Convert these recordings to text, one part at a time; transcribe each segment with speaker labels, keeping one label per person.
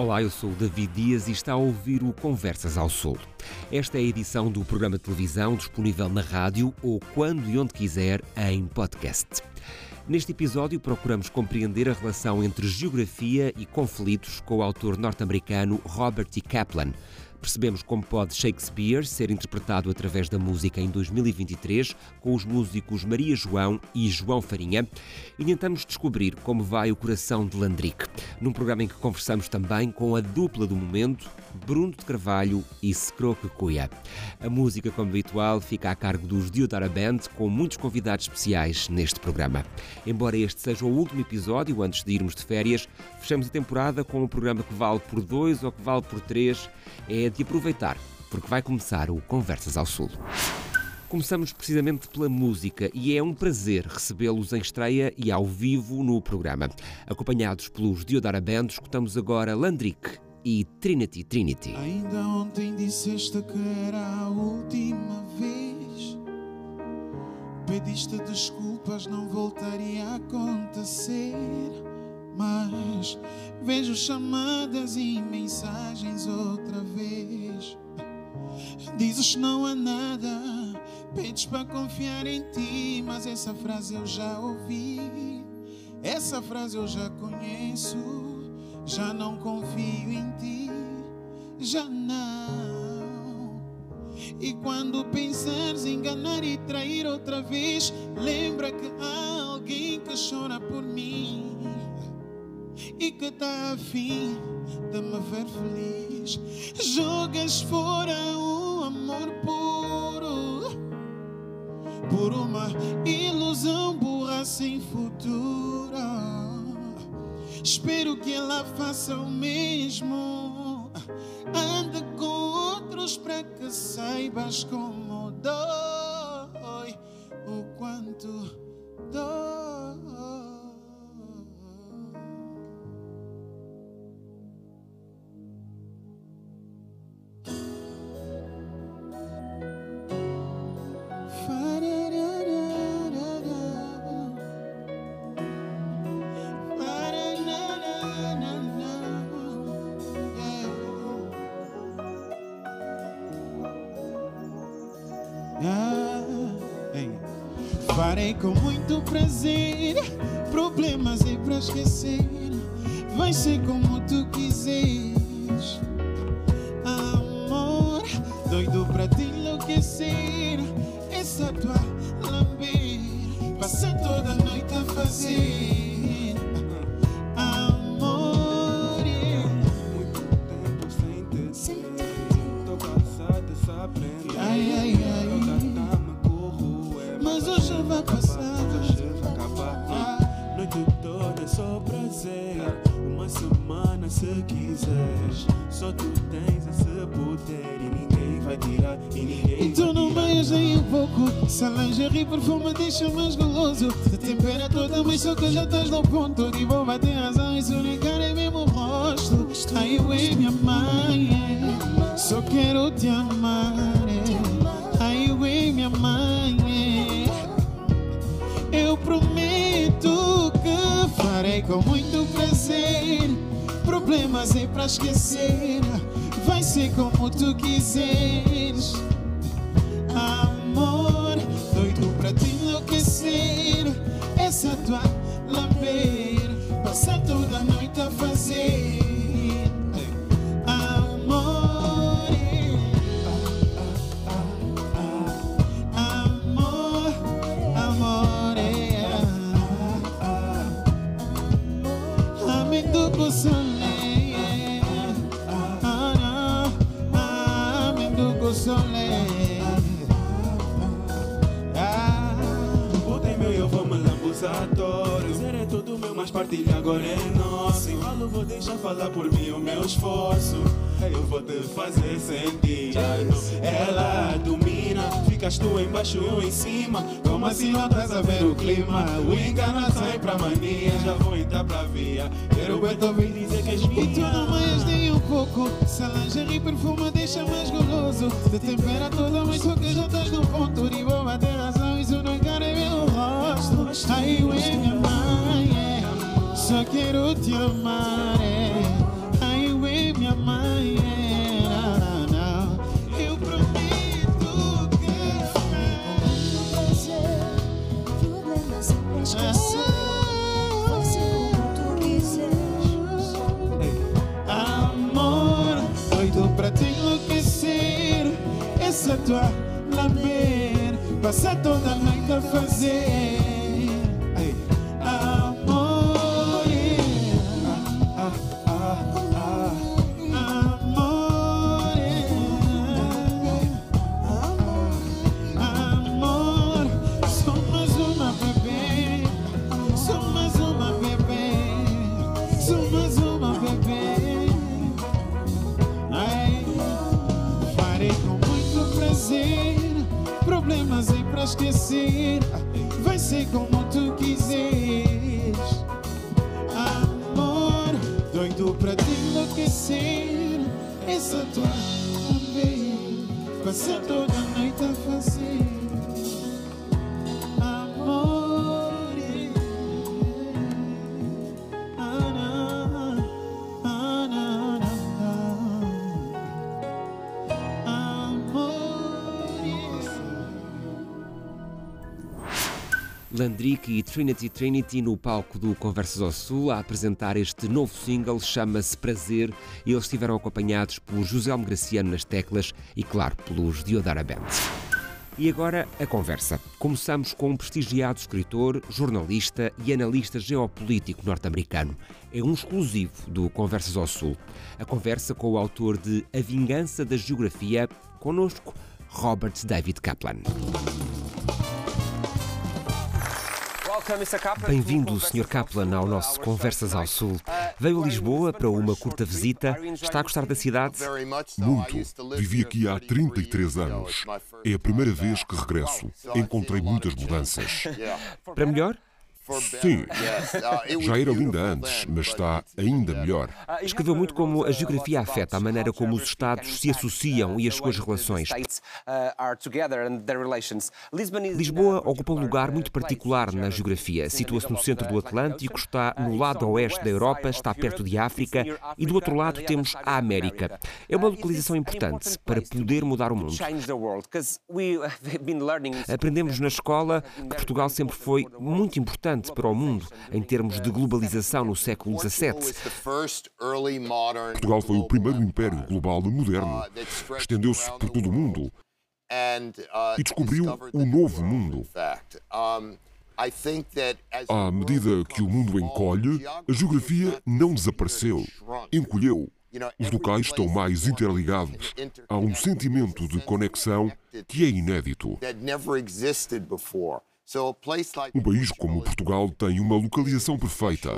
Speaker 1: Olá, eu sou o David Dias e está a ouvir o Conversas ao Sul. Esta é a edição do programa de televisão disponível na rádio ou quando e onde quiser em podcast. Neste episódio, procuramos compreender a relação entre geografia e conflitos com o autor norte-americano Robert T. Kaplan. Percebemos como pode Shakespeare ser interpretado através da música em 2023 com os músicos Maria João e João Farinha e tentamos descobrir como vai o coração de Landrick, num programa em que conversamos também com a dupla do momento, Bruno de Carvalho e Scroque Cuia. A música, como habitual, fica a cargo dos Diodara Band, com muitos convidados especiais neste programa. Embora este seja o último episódio antes de irmos de férias, fechamos a temporada com um programa que vale por dois ou que vale por três. É de aproveitar, porque vai começar o Conversas ao Sul. Começamos precisamente pela música e é um prazer recebê-los em estreia e ao vivo no programa. Acompanhados pelos Diodara Band, escutamos agora Landrick e Trinity Trinity.
Speaker 2: Ainda ontem disseste que era a última vez. Pediste desculpas, não voltaria a acontecer. Mas vejo chamadas e mensagens outra vez. Dizes não há nada, pedes para confiar em ti, mas essa frase eu já ouvi. Essa frase eu já conheço. Já não confio em ti, já não. E quando pensares enganar e trair outra vez, lembra que há alguém que chora por mim e que está afim de me ver feliz. Jogas fora o amor puro por uma ilusão burra sem futuro. Espero que ela faça o mesmo. Anda com outros para que saibas como dói, o quanto dói. Com muito prazer. Problemas é pra esquecer. Vai ser como tu quiseres.
Speaker 3: Se quiseres. Só tu tens esse poder e ninguém vai tirar. E ninguém
Speaker 2: E tu
Speaker 3: vai
Speaker 2: não banhas nem um pouco Se a lingerie perfume deixa mais goloso Te tempera toda, mas só que já estás no ponto E vou bater razão, isso nem cara é mesmo o rosto Ai, eu é minha mãe. Só quero te amar. Ai, eu é minha mãe. Eu prometo que farei com muito prazer Problemas é pra esquecer Vai ser como tu quiseres. Amor, doido pra te enlouquecer Essa tua lamber Passar toda a noite a fazer. Amor,
Speaker 3: todo. É tudo meu, mas partilha agora é nosso. Falo, vou deixar falar por mim o meu esforço. Eu vou te fazer sentir. Ela domina, ficas tu embaixo, eu em cima. Como assim não estás a ver o clima? O enganação é pra mania, já vou entrar pra via. Quero ver tu ouvir dizer que és minha.
Speaker 2: E tu não mais nem um pouco lingerie perfuma deixa mais goloso Te tempera toda, mas só que já estás no ponto E vou bater razão, Só quero te amar, é. Ai, eu é minha mãe. Não, não, eu prometo que.
Speaker 4: Problemas sempre esquecer. Vai ser como tu quiseres.
Speaker 2: Amor, doido pra te enlouquecer. Essa tua lamber, passa toda a noite a fazer. Pra esquecer. Vai ser como tu quiseres. Amor, doido pra te enlouquecer. Essa tua também. Passa toda a noite a fazer.
Speaker 1: Landrick e Trinity Trinity no palco do Conversas ao Sul a apresentar este novo single, chama-se Prazer, e eles estiveram acompanhados por José Almo Graciano nas teclas e, claro, pelos Diodara Band. E agora a conversa. Começamos com um prestigiado escritor, jornalista e analista geopolítico norte-americano. É um exclusivo do Conversas ao Sul. A conversa com o autor de A Vingança da Geografia, conosco, Robert David Kaplan. Bem-vindo, Sr. Kaplan, ao nosso Conversas ao Sul. Veio a Lisboa para uma curta visita. Está a gostar da cidade?
Speaker 5: Muito. Vivi aqui há 33 anos. É a primeira vez que regresso. Encontrei muitas mudanças.
Speaker 1: Para melhor?
Speaker 5: Sim, já era linda antes, mas está ainda melhor.
Speaker 1: Escreveu muito como a geografia afeta a maneira como os Estados se associam e as suas relações. Lisboa ocupa um lugar muito particular na geografia. Situa-se no centro do Atlântico, está no lado oeste da Europa, está perto de África e do outro lado temos a América. É uma localização importante para poder mudar o mundo. Aprendemos na escola que Portugal sempre foi muito importante para o mundo em termos de globalização no século XVII.
Speaker 5: Portugal foi o primeiro império global moderno. Estendeu-se por todo o mundo e descobriu o novo mundo. À medida que o mundo encolhe, a geografia não desapareceu, encolheu. Os locais estão mais interligados. Há um sentimento de conexão que é inédito. Um país como Portugal tem uma localização perfeita,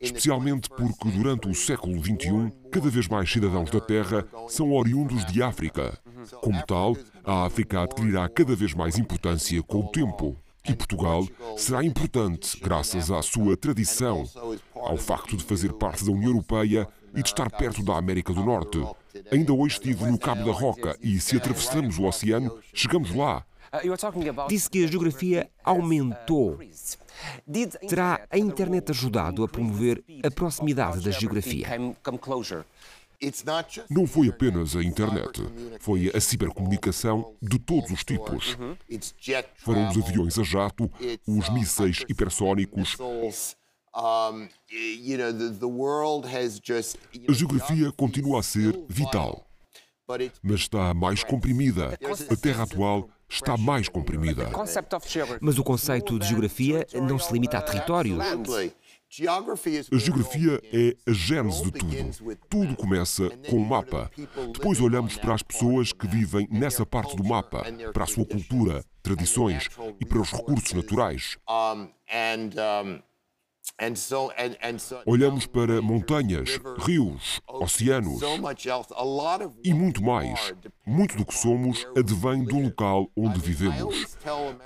Speaker 5: especialmente porque durante o século XXI, cada vez mais cidadãos da Terra são oriundos de África. Como tal, a África adquirirá cada vez mais importância com o tempo. E Portugal será importante graças à sua tradição, ao facto de fazer parte da União Europeia e de estar perto da América do Norte. Ainda hoje estive no Cabo da Roca e, se atravessamos o oceano, chegamos lá.
Speaker 1: Disse que a geografia aumentou. Terá a internet ajudado a promover a proximidade da geografia?
Speaker 5: Não foi apenas a internet, foi a cibercomunicação de todos os tipos. Foram os aviões a jato, os mísseis hipersónicos. A geografia continua a ser vital, mas está mais comprimida. A Terra atual está mais comprimida.
Speaker 1: Mas o conceito de geografia não se limita a territórios.
Speaker 5: A geografia é a gênese de tudo. Tudo começa com um mapa. Depois olhamos para as pessoas que vivem nessa parte do mapa, para a sua cultura, tradições e para os recursos naturais. Olhamos para montanhas, rios, oceanos e muito mais. Muito do que somos advém do local onde vivemos.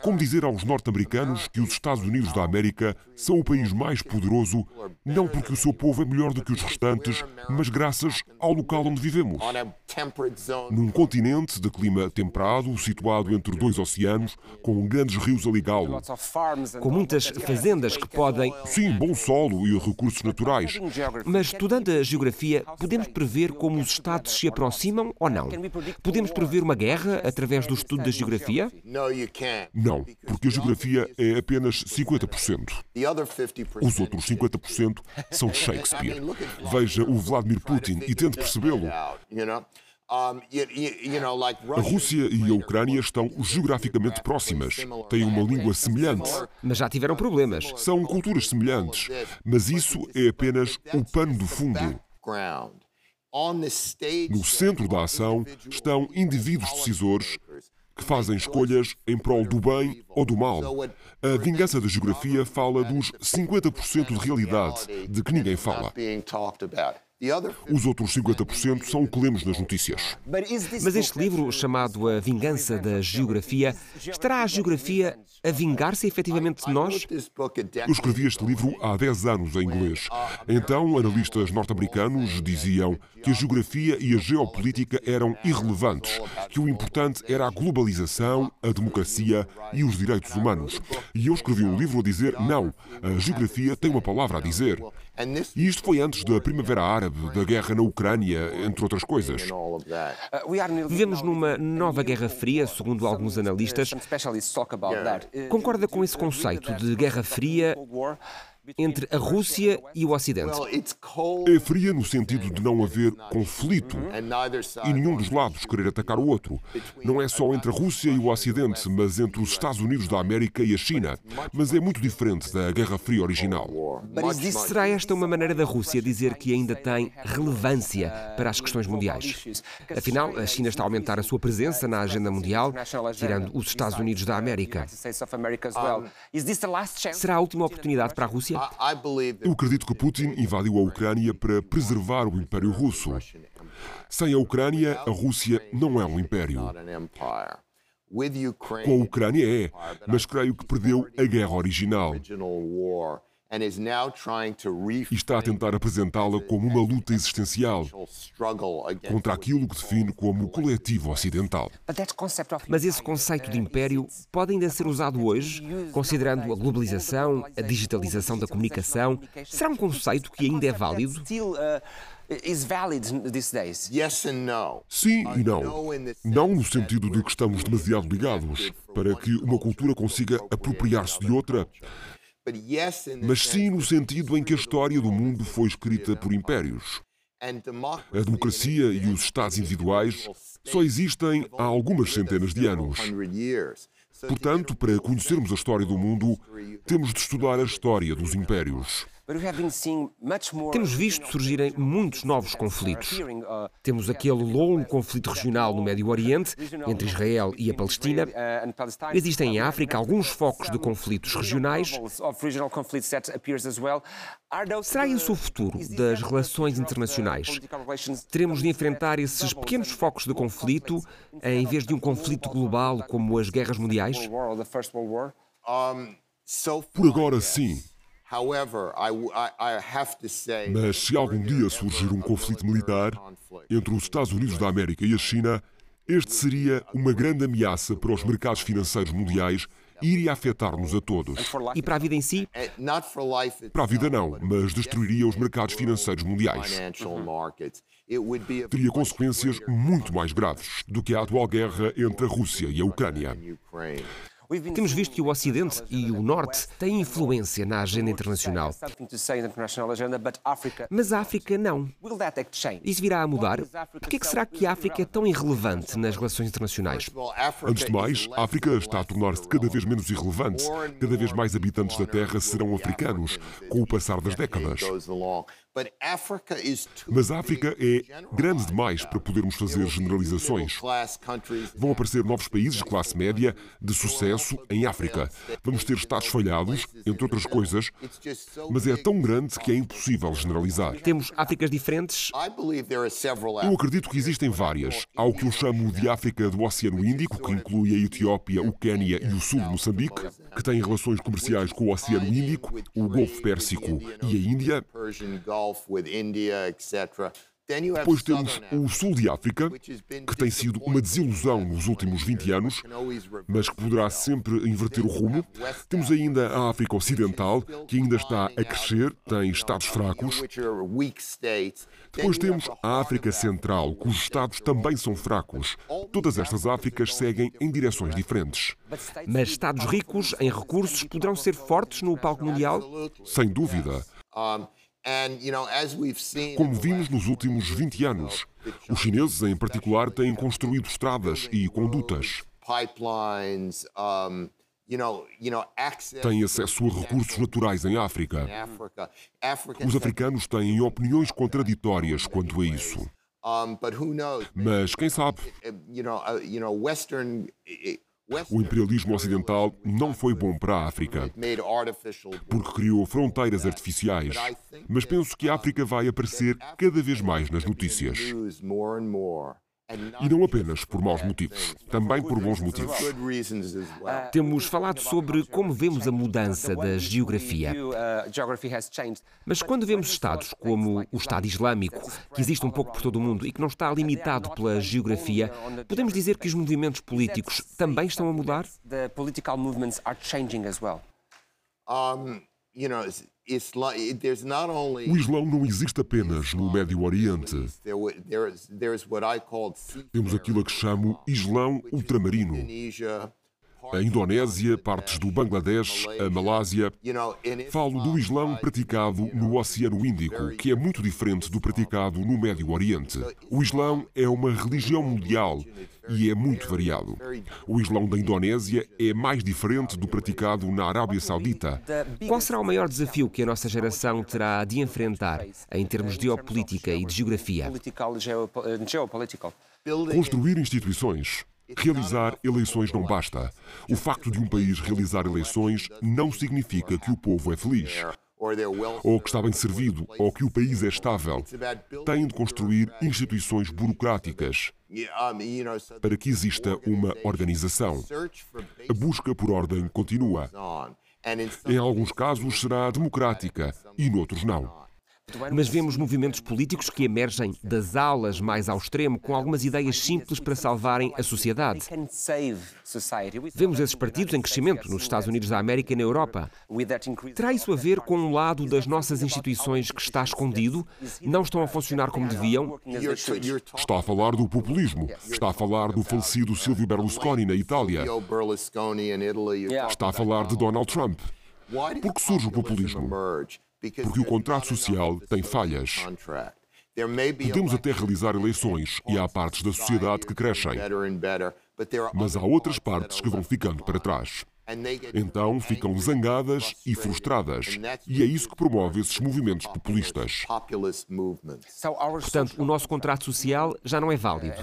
Speaker 5: Como dizer aos norte-americanos que os Estados Unidos da América são o país mais poderoso, não porque o seu povo é melhor do que os restantes, mas graças ao local onde vivemos. Num continente de clima temperado, situado entre dois oceanos, com grandes rios a ligá-lo.
Speaker 1: Com muitas fazendas que podem.
Speaker 5: Sim, Sim, bom solo e recursos naturais.
Speaker 1: Mas estudando a geografia, podemos prever como os Estados se aproximam ou não? Podemos prever uma guerra através do estudo da geografia?
Speaker 5: Não, porque a geografia é apenas 50%. Os outros 50% são Shakespeare. Veja o Vladimir Putin e tente percebê-lo. A Rússia e a Ucrânia estão geograficamente próximas, têm uma língua semelhante.
Speaker 1: Mas já tiveram problemas.
Speaker 5: São culturas semelhantes, mas isso é apenas o pano do fundo. No centro da ação estão indivíduos decisores que fazem escolhas em prol do bem ou do mal. A vingança da geografia fala dos 50% de realidade de que ninguém fala. Os outros 50% são o que lemos nas notícias.
Speaker 1: Mas este livro, chamado A Vingança da Geografia, estará a geografia a vingar-se efetivamente de nós?
Speaker 5: Eu escrevi este livro há 10 anos em inglês. Então, analistas norte-americanos diziam que a geografia e a geopolítica eram irrelevantes, que o importante era a globalização, a democracia e os direitos humanos. E eu escrevi um livro a dizer: não, a geografia tem uma palavra a dizer. E isto foi antes da Primavera Árabe, da guerra na Ucrânia, entre outras coisas.
Speaker 1: Vivemos numa nova Guerra Fria, segundo alguns analistas. Concorda com esse conceito de Guerra Fria entre a Rússia e o Ocidente?
Speaker 5: É fria no sentido de não haver conflito e nenhum dos lados querer atacar o outro. Não é só entre a Rússia e o Ocidente, mas entre os Estados Unidos da América e a China. Mas é muito diferente da Guerra Fria original.
Speaker 1: Será esta uma maneira da Rússia dizer que ainda tem relevância para as questões mundiais? Afinal, a China está a aumentar a sua presença na agenda mundial, tirando os Estados Unidos da América. Será a última oportunidade para a Rússia?
Speaker 5: Eu acredito que Putin invadiu a Ucrânia para preservar o Império Russo. Sem a Ucrânia, a Rússia não é um império. Com a Ucrânia é, mas creio que perdeu a guerra original e está a tentar apresentá-la como uma luta existencial contra aquilo que define como o coletivo ocidental.
Speaker 1: Mas esse conceito de império pode ainda ser usado hoje, considerando a globalização, a digitalização da comunicação? Será um conceito que ainda é válido?
Speaker 5: Sim e não. Não no sentido de que estamos demasiado ligados para que uma cultura consiga apropriar-se de outra, mas sim no sentido em que a história do mundo foi escrita por impérios. A democracia e os Estados individuais só existem há algumas centenas de anos. Portanto, para conhecermos a história do mundo, temos de estudar a história dos impérios.
Speaker 1: Temos visto surgirem muitos novos conflitos. Temos aquele longo conflito regional no Médio Oriente, entre Israel e a Palestina. Existem em África alguns focos de conflitos regionais. Será esse o futuro das relações internacionais? Teremos de enfrentar esses pequenos focos de conflito em vez de um conflito global como as guerras mundiais?
Speaker 5: Por agora, sim. Mas se algum dia surgir um conflito militar entre os Estados Unidos da América e a China, este seria uma grande ameaça para os mercados financeiros mundiais e iria afetar-nos a todos.
Speaker 1: E para a vida em si?
Speaker 5: Para a vida não, mas destruiria os mercados financeiros mundiais. Teria consequências muito mais graves do que a atual guerra entre a Rússia e a Ucrânia.
Speaker 1: Temos visto que o Ocidente e o Norte têm influência na agenda internacional. Mas a África não. Isso virá a mudar? Por que será que a África é tão irrelevante nas relações internacionais?
Speaker 5: Antes de mais, a África está a tornar-se cada vez menos irrelevante. Cada vez mais habitantes da Terra serão africanos, com o passar das décadas. Mas a África é grande demais para podermos fazer generalizações. Vão aparecer novos países de classe média, de sucesso, em África. Vamos ter Estados falhados, entre outras coisas, mas é tão grande que é impossível generalizar.
Speaker 1: Temos Áfricas diferentes?
Speaker 5: Eu acredito que existem várias. Há o que eu chamo de África do Oceano Índico, que inclui a Etiópia, o Quênia e o sul de Moçambique, que tem relações comerciais com o Oceano Índico, o Golfo Pérsico e a Índia. Depois temos o sul de África, que tem sido uma desilusão nos últimos 20 anos, mas que poderá sempre inverter o rumo. Temos ainda a África Ocidental, que ainda está a crescer, tem estados fracos. Depois temos a África Central, cujos estados também são fracos. Todas estas Áfricas seguem em direções diferentes.
Speaker 1: Mas estados ricos em recursos poderão ser fortes no palco mundial?
Speaker 5: Sem dúvida. Como vimos nos últimos 20 anos, os chineses, em particular, têm construído estradas e condutas. Têm acesso a recursos naturais em África. Os africanos têm opiniões contraditórias quanto a isso. Mas quem sabe? O imperialismo ocidental não foi bom para a África, porque criou fronteiras artificiais. Mas penso que a África vai aparecer cada vez mais nas notícias. E não apenas por maus motivos, também por bons motivos.
Speaker 1: Temos falado sobre como vemos a mudança da geografia. Mas quando vemos Estados como o Estado Islâmico, que existe um pouco por todo o mundo e que não está limitado pela geografia, podemos dizer que os movimentos políticos também estão a mudar?
Speaker 5: O Islão não existe apenas no Médio Oriente. Temos aquilo a que chamo Islão ultramarino. A Indonésia, partes do Bangladesh, a Malásia. Falo do Islão praticado no Oceano Índico, que é muito diferente do praticado no Médio Oriente. O Islão é uma religião mundial e é muito variado. O Islão da Indonésia é mais diferente do praticado na Arábia Saudita.
Speaker 1: Qual será o maior desafio que a nossa geração terá de enfrentar em termos de geopolítica e de geografia?
Speaker 5: Construir instituições. Realizar eleições não basta. O facto de um país realizar eleições não significa que o povo é feliz ou que está bem servido, ou que o país é estável. Têm de construir instituições burocráticas para que exista uma organização. A busca por ordem continua. Em alguns casos será democrática e noutros não.
Speaker 1: Mas vemos movimentos políticos que emergem das alas mais ao extremo, com algumas ideias simples para salvarem a sociedade. Vemos esses partidos em crescimento nos Estados Unidos da América e na Europa. Terá isso a ver com um lado das nossas instituições que está escondido? Não estão a funcionar como deviam?
Speaker 5: Está a falar do populismo. Está a falar do falecido Silvio Berlusconi na Itália. Está a falar de Donald Trump. Por que surge o populismo? Porque o contrato social tem falhas. Podemos até realizar eleições e há partes da sociedade que crescem, mas há outras partes que vão ficando para trás. Então ficam zangadas e frustradas. E é isso que promove esses movimentos populistas.
Speaker 1: Portanto, o nosso contrato social já não é válido.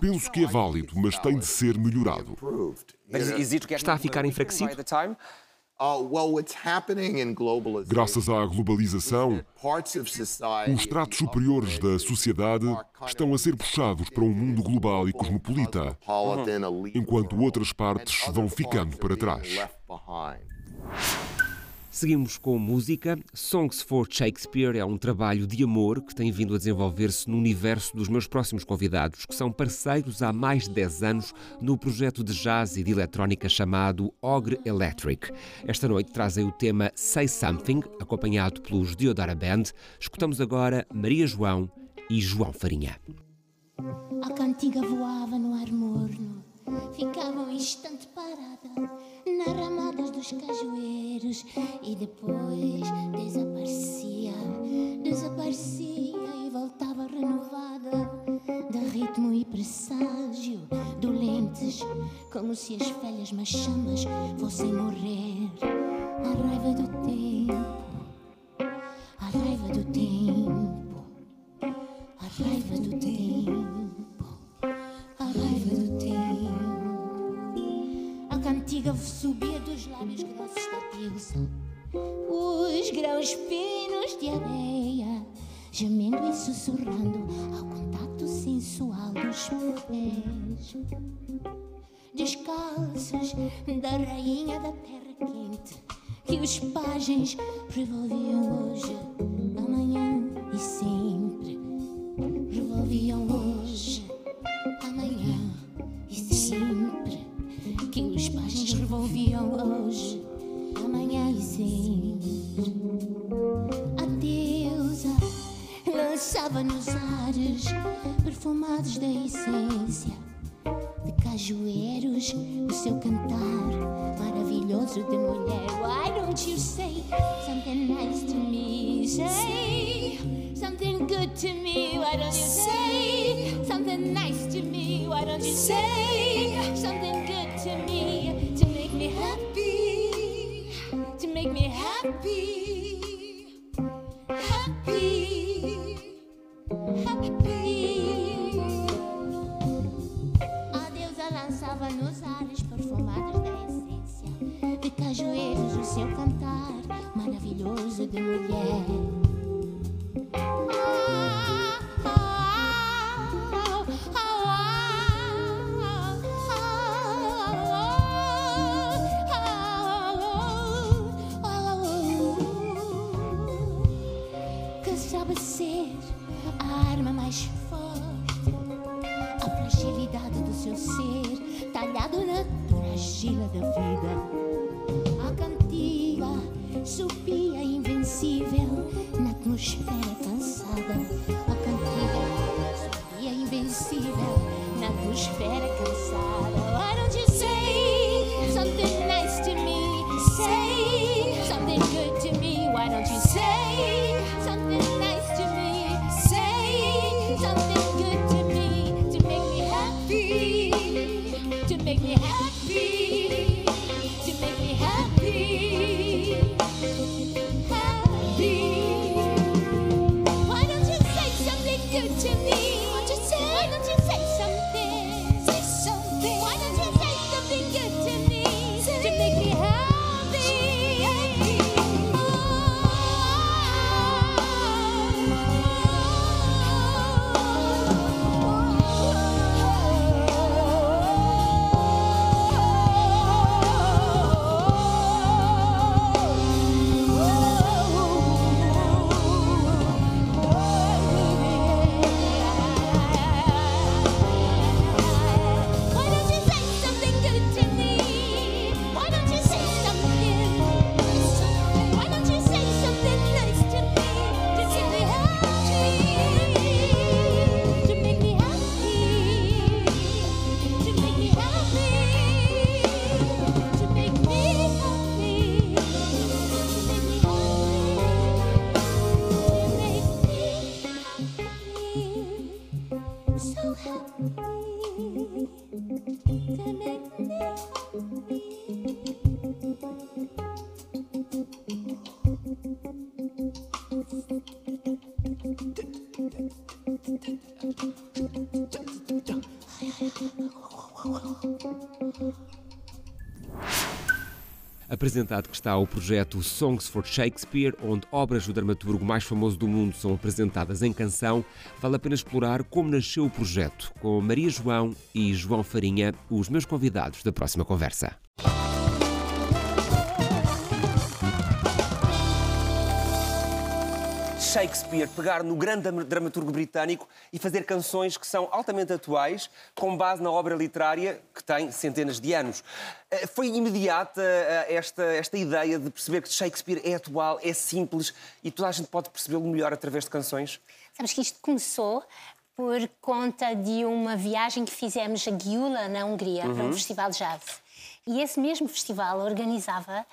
Speaker 5: Penso que é válido, mas tem de ser melhorado.
Speaker 1: Está a ficar enfraquecido?
Speaker 5: Uh, Graças à globalização, os estratos superiores da sociedade estão a ser puxados para um mundo global e cosmopolita, enquanto outras partes vão ficando para trás.
Speaker 1: Seguimos com música. Songs for Shakespeare é um trabalho de amor que tem vindo a desenvolver-se no universo dos meus próximos convidados, que são parceiros há mais de 10 anos no projeto de jazz e de eletrónica chamado Ogre Electric. Esta noite trazem o tema Say Something, acompanhado pelos Diodara Band. Escutamos agora Maria João e João Farinha.
Speaker 6: A cantiga voava no ar morno, ficava um instante parada nas ramadas dos cajueiros e depois desaparecia, desaparecia e voltava renovada de ritmo e presságio dolentes, como se as velhas machamas fossem morrer. A raiva do tempo, a raiva do tempo, a raiva do tempo, a raiva do tempo cantiga subia dos lábios grossos da terça. Os grãos finos de areia, gemendo e sussurrando ao contato sensual dos pés. Descalços da rainha da terra quente, que os pajens revolviam hoje, amanhã e sempre. Revolviam hoje, amanhã e sempre que os pajens revolviam hoje, amanhã e sempre. A deusa lançava nos ares perfumados da essência de cajueiros, o seu cantar maravilhoso de mulher. Why don't you say something nice to me? Say something good to me. Why don't you say something nice to me? Why don't you say something good? To me to make me happy? To make me happy. Happy. Happy. A deusa lançava nos ares perfumados da essência de cajueiros o seu cantar maravilhoso de mulher. Dura argila da vida. A cantiga subia invencível na atmosfera cansada. A cantiga subia invencível na atmosfera cansada.
Speaker 1: Apresentado que está o projeto Songs for Shakespeare, onde obras do dramaturgo mais famoso do mundo são apresentadas em canção, vale a pena explorar como nasceu o projeto, com Maria João e João Farinha, os meus convidados da próxima conversa. Shakespeare pegar no grande dram- dramaturgo britânico e fazer canções que são altamente atuais, com base na obra literária que tem centenas de anos. Eh, Foi imediata eh, esta, esta ideia de perceber que Shakespeare é atual, é simples e toda a gente pode percebê-lo melhor através de canções?
Speaker 7: Sabes que isto começou por conta de uma viagem que fizemos a Gyula, na Hungria, para um festival de jazz. E esse mesmo festival organizava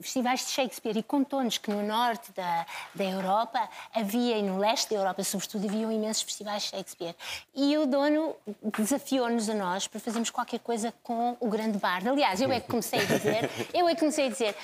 Speaker 7: festivais de Shakespeare e contou-nos que no norte da, da Europa havia, e no leste da Europa sobretudo, haviam imensos festivais de Shakespeare. E o dono desafiou-nos a nós para fazermos qualquer coisa com o grande bardo. Aliás, eu é que comecei a dizer, eu é que comecei a dizer,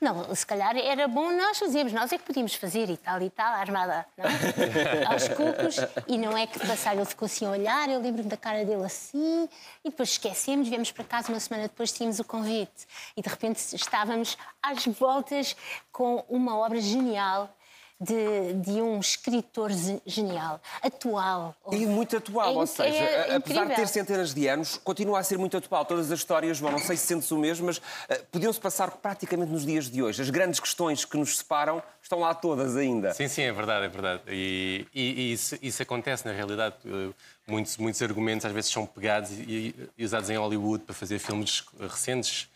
Speaker 7: não, se calhar era bom nós fazermos, nós é que podíamos fazer e tal e tal, armada não é? aos cucos, e não é que passar ele ficou assim a olhar, eu lembro-me da cara dele assim, e depois esquecemos, viemos para casa uma semana depois tínhamos o convite, e de repente estávamos às voltas com uma obra genial de, de um escritor genial, atual.
Speaker 1: E muito atual,
Speaker 7: É
Speaker 1: ou seja,
Speaker 7: é
Speaker 1: apesar de ter centenas de anos, continua a ser muito atual. Todas as histórias, João, não sei se sentes o mesmo, mas eh, podiam-se passar praticamente nos dias de hoje. As grandes questões que nos separam estão lá todas ainda.
Speaker 8: Sim, sim, é verdade, é verdade. E, e- e isso, isso acontece na realidade. Eh, Muitos, muitos argumentos às vezes são pegados e, e usados em Hollywood para fazer filmes recentes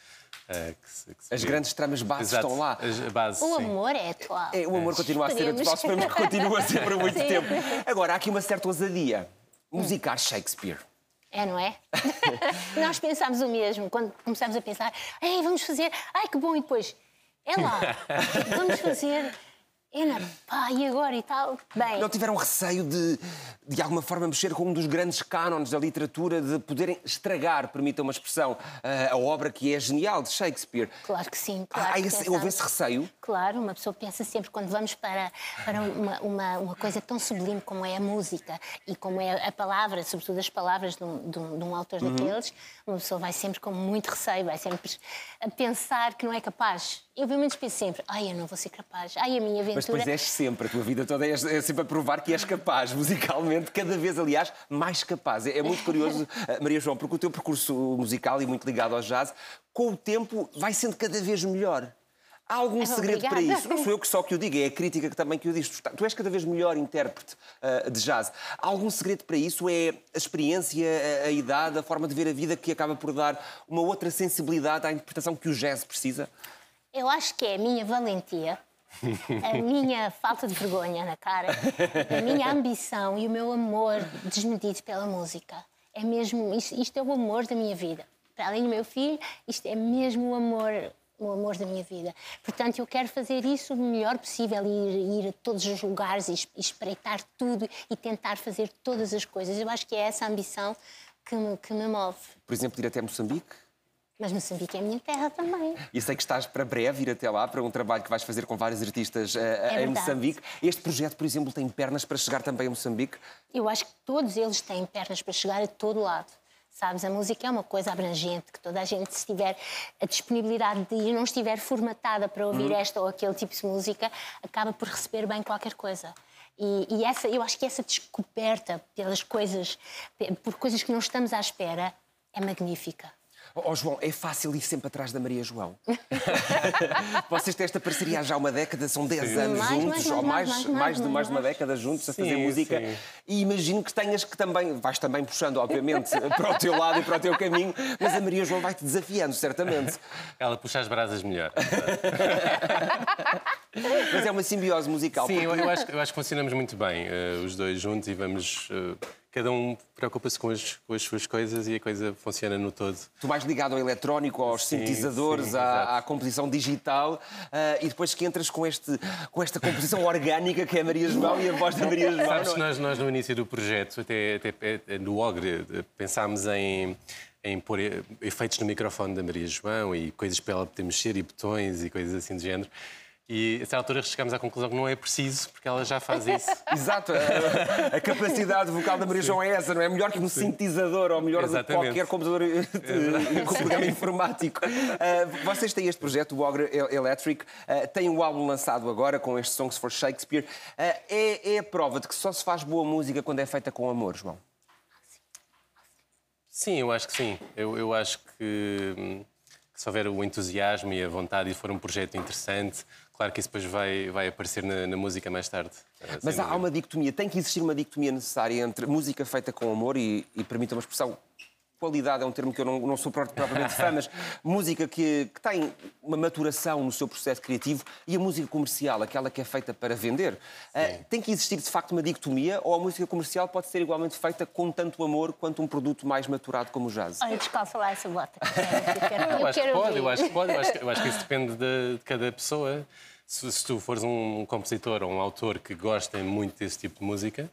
Speaker 8: Uh, que que
Speaker 9: As grandes tramas bases
Speaker 8: Exato.
Speaker 9: estão lá.
Speaker 8: As- A base,
Speaker 7: O
Speaker 8: sim.
Speaker 7: amor é atual.
Speaker 9: É, o amor continua a ser atual, esperamos que continue a ser por muito
Speaker 7: Sim.
Speaker 9: tempo. Agora, há aqui uma certa ousadia. Musicar Shakespeare.
Speaker 7: É, não é? Nós pensámos o mesmo quando começámos a pensar, Ei, vamos fazer, ai que bom, e depois, é lá, vamos fazer, é na pá, e agora e tal. Bem,
Speaker 9: Não tiveram receio de, de alguma forma, mexer com um dos grandes cânones da literatura, de poderem estragar, permita uma expressão, a, a obra que é genial de Shakespeare?
Speaker 7: claro que sim. Claro que
Speaker 9: esse,
Speaker 7: pensamos.
Speaker 9: houve esse receio?
Speaker 7: Claro, uma pessoa pensa sempre, quando vamos para, para uma, uma, uma coisa tão sublime como é a música e como é a palavra, sobretudo as palavras de um, de um- de um autor
Speaker 9: Uhum.
Speaker 7: daqueles, uma pessoa vai sempre com muito receio, vai sempre a pensar que não é capaz. Eu, pelo menos, penso sempre, ai, eu não vou ser capaz, ai, a minha aventura...
Speaker 9: Mas depois és sempre, a tua vida toda é, é sempre a provar que és capaz, musicalmente, cada vez, aliás, mais capaz. É, é muito curioso, eh, Maria João, porque o teu percurso musical e muito ligado ao jazz, com o tempo vai sendo cada vez melhor. Há algum
Speaker 7: Ah,
Speaker 9: segredo para isso? Não sou eu que só que o digo, é a crítica que também que o diz. Tu, és cada vez melhor intérprete eh, de jazz. Há algum segredo para isso? É a experiência, a, a idade, a forma de ver a vida que acaba por dar uma outra sensibilidade à interpretação que o jazz precisa?
Speaker 7: Eu acho que é a minha valentia, a minha falta de vergonha na cara, a minha ambição e o meu amor desmedido pela música. É mesmo, isto, isto é o amor da minha vida. Para além do meu filho, isto é mesmo o amor, o amor da minha vida. Portanto, eu quero fazer isso o melhor possível, ir, ir a todos os lugares e es- espreitar tudo e tentar fazer todas as coisas. Eu acho que é essa ambição que me, que me move.
Speaker 9: Por exemplo, ir até Moçambique?
Speaker 7: Mas Moçambique é a minha terra também.
Speaker 9: E sei que estás para breve ir até lá para um trabalho que vais fazer com vários artistas eh, em. Moçambique. Este projeto, por exemplo, tem pernas para chegar também a Moçambique.
Speaker 7: Eu acho que todos eles têm pernas para chegar a todo lado. Sabes, a música é uma coisa abrangente, que toda a gente, se tiver a disponibilidade de ir, não estiver formatada para ouvir esta ou aquele tipo de música, acaba por receber bem qualquer coisa. E, e essa, eu acho que essa descoberta pelas coisas, por coisas que não estamos à espera, é magnífica.
Speaker 9: Ó João, é fácil ir sempre atrás da Maria João. Vocês têm esta parceria há já uma década, são 10 anos
Speaker 7: Mais,
Speaker 9: juntos,
Speaker 7: mais,
Speaker 9: ou
Speaker 7: mais,
Speaker 9: mais,
Speaker 7: mais, mais,
Speaker 9: de, mais de uma década juntos a
Speaker 8: Sim,
Speaker 9: fazer música.
Speaker 8: sim.
Speaker 9: E imagino que tenhas que também, vais também puxando, obviamente, para o teu lado e para o teu caminho, mas a Maria João vai-te desafiando, certamente.
Speaker 8: Ela puxa as brasas melhor.
Speaker 9: Mas é uma simbiose musical.
Speaker 8: Sim, eu,
Speaker 9: porque-
Speaker 8: eu acho, eu acho que funcionamos muito bem, eh, os dois juntos, e vamos. eh, cada um preocupa-se com, as- com as suas coisas e a coisa funciona no todo.
Speaker 9: Tu mais ligado ao eletrónico, aos
Speaker 8: Sim,
Speaker 9: sintetizadores,
Speaker 8: sim,
Speaker 9: à, à composição digital ah, e depois que entras com, este, com esta composição orgânica que é a Maria João e a voz da Maria João.
Speaker 8: Sabes
Speaker 9: não
Speaker 8: que nós, nós no início do projeto, até, até eh, no Ogre, eh, pensámos em, em pôr efeitos no microfone da Maria João e coisas para ela poder mexer e botões e coisas assim do género. E a certa altura chegámos à conclusão que não é preciso, porque ela já faz isso.
Speaker 9: Exato, a, a capacidade vocal da Maria João é essa, não é? Melhor que um sintetizador ou melhor do que qualquer computador eh, de- com programa informático. Ah, vocês têm este projeto, o Ogre El- Electric, ah, têm o álbum lançado agora com este Songs for Shakespeare. Ah, é, é a prova de que só se faz boa música quando é feita com amor, João.
Speaker 8: Sim, eu acho que sim. Eu, eu acho que, hum, que se houver o entusiasmo e a vontade e for um projeto interessante, claro que isso depois vai, vai aparecer na, na música mais tarde. eh,
Speaker 9: Mas há, há
Speaker 8: dúvida.
Speaker 9: uma dicotomia, tem que existir uma dicotomia necessária entre música feita com amor e, e permita uma expressão. Qualidade é um termo que eu não, não sou propriamente fã, mas música que, que tem uma maturação no seu processo criativo e a música comercial, aquela que é feita para vender. Ah, tem que existir de facto uma dicotomia ou a música comercial pode ser igualmente feita com tanto amor quanto um produto mais maturado como o jazz?
Speaker 7: Olha, descalça lá essa bota. Eu quero, eu
Speaker 8: Eu acho que pode, eu acho que pode, eu acho que, eu acho que isso depende de, de cada pessoa. Se, se tu fores um compositor ou um autor que gosta muito desse tipo de música,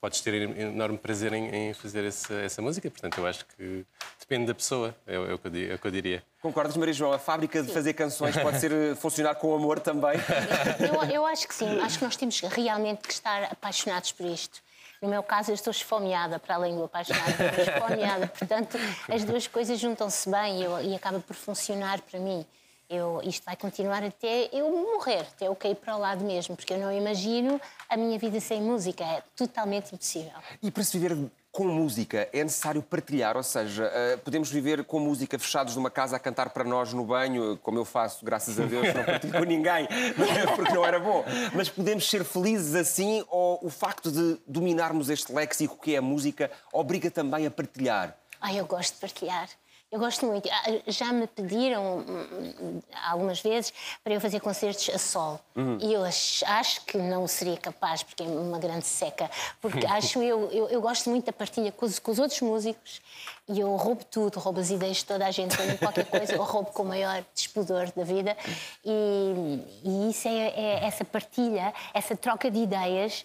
Speaker 8: podes ter enorme prazer em, em fazer essa, essa música. Portanto, eu acho que depende da pessoa, é, o- é o, que eu, é o que eu diria.
Speaker 9: Concordas, Maria João? A fábrica de fazer canções pode ser, eh, funcionar com amor também?
Speaker 7: Eu, eu acho que sim, acho que nós temos realmente que estar apaixonados por isto. No meu caso, eu estou esfomeada, para além do apaixonada, estou esfomeada. Portanto, as duas coisas juntam-se bem e, eu- e acaba por funcionar para mim. Eu, isto vai continuar até eu morrer, até eu cair para o lado mesmo, porque eu não imagino a minha vida sem música. É totalmente impossível.
Speaker 9: E para se viver com música é necessário partilhar, ou seja, eh, podemos viver com música fechados numa casa a cantar para nós no banho, como eu faço, graças a Deus, não partilho com ninguém, porque não era bom. Mas podemos ser felizes assim ou o facto de dominarmos este léxico que é a música obriga também a partilhar?
Speaker 7: Ai, eu gosto de partilhar. Eu gosto muito. Ah, Já me pediram hum, algumas vezes para eu fazer concertos a sol. E eu ach- acho que não seria capaz, porque é uma grande seca. Porque acho eu, eu, eu gosto muito da partilha com os, com os outros músicos e eu roubo tudo, roubo as ideias de toda a gente, quando qualquer coisa, eu roubo com o maior despudor da vida. E, e isso é, é essa partilha, essa troca de ideias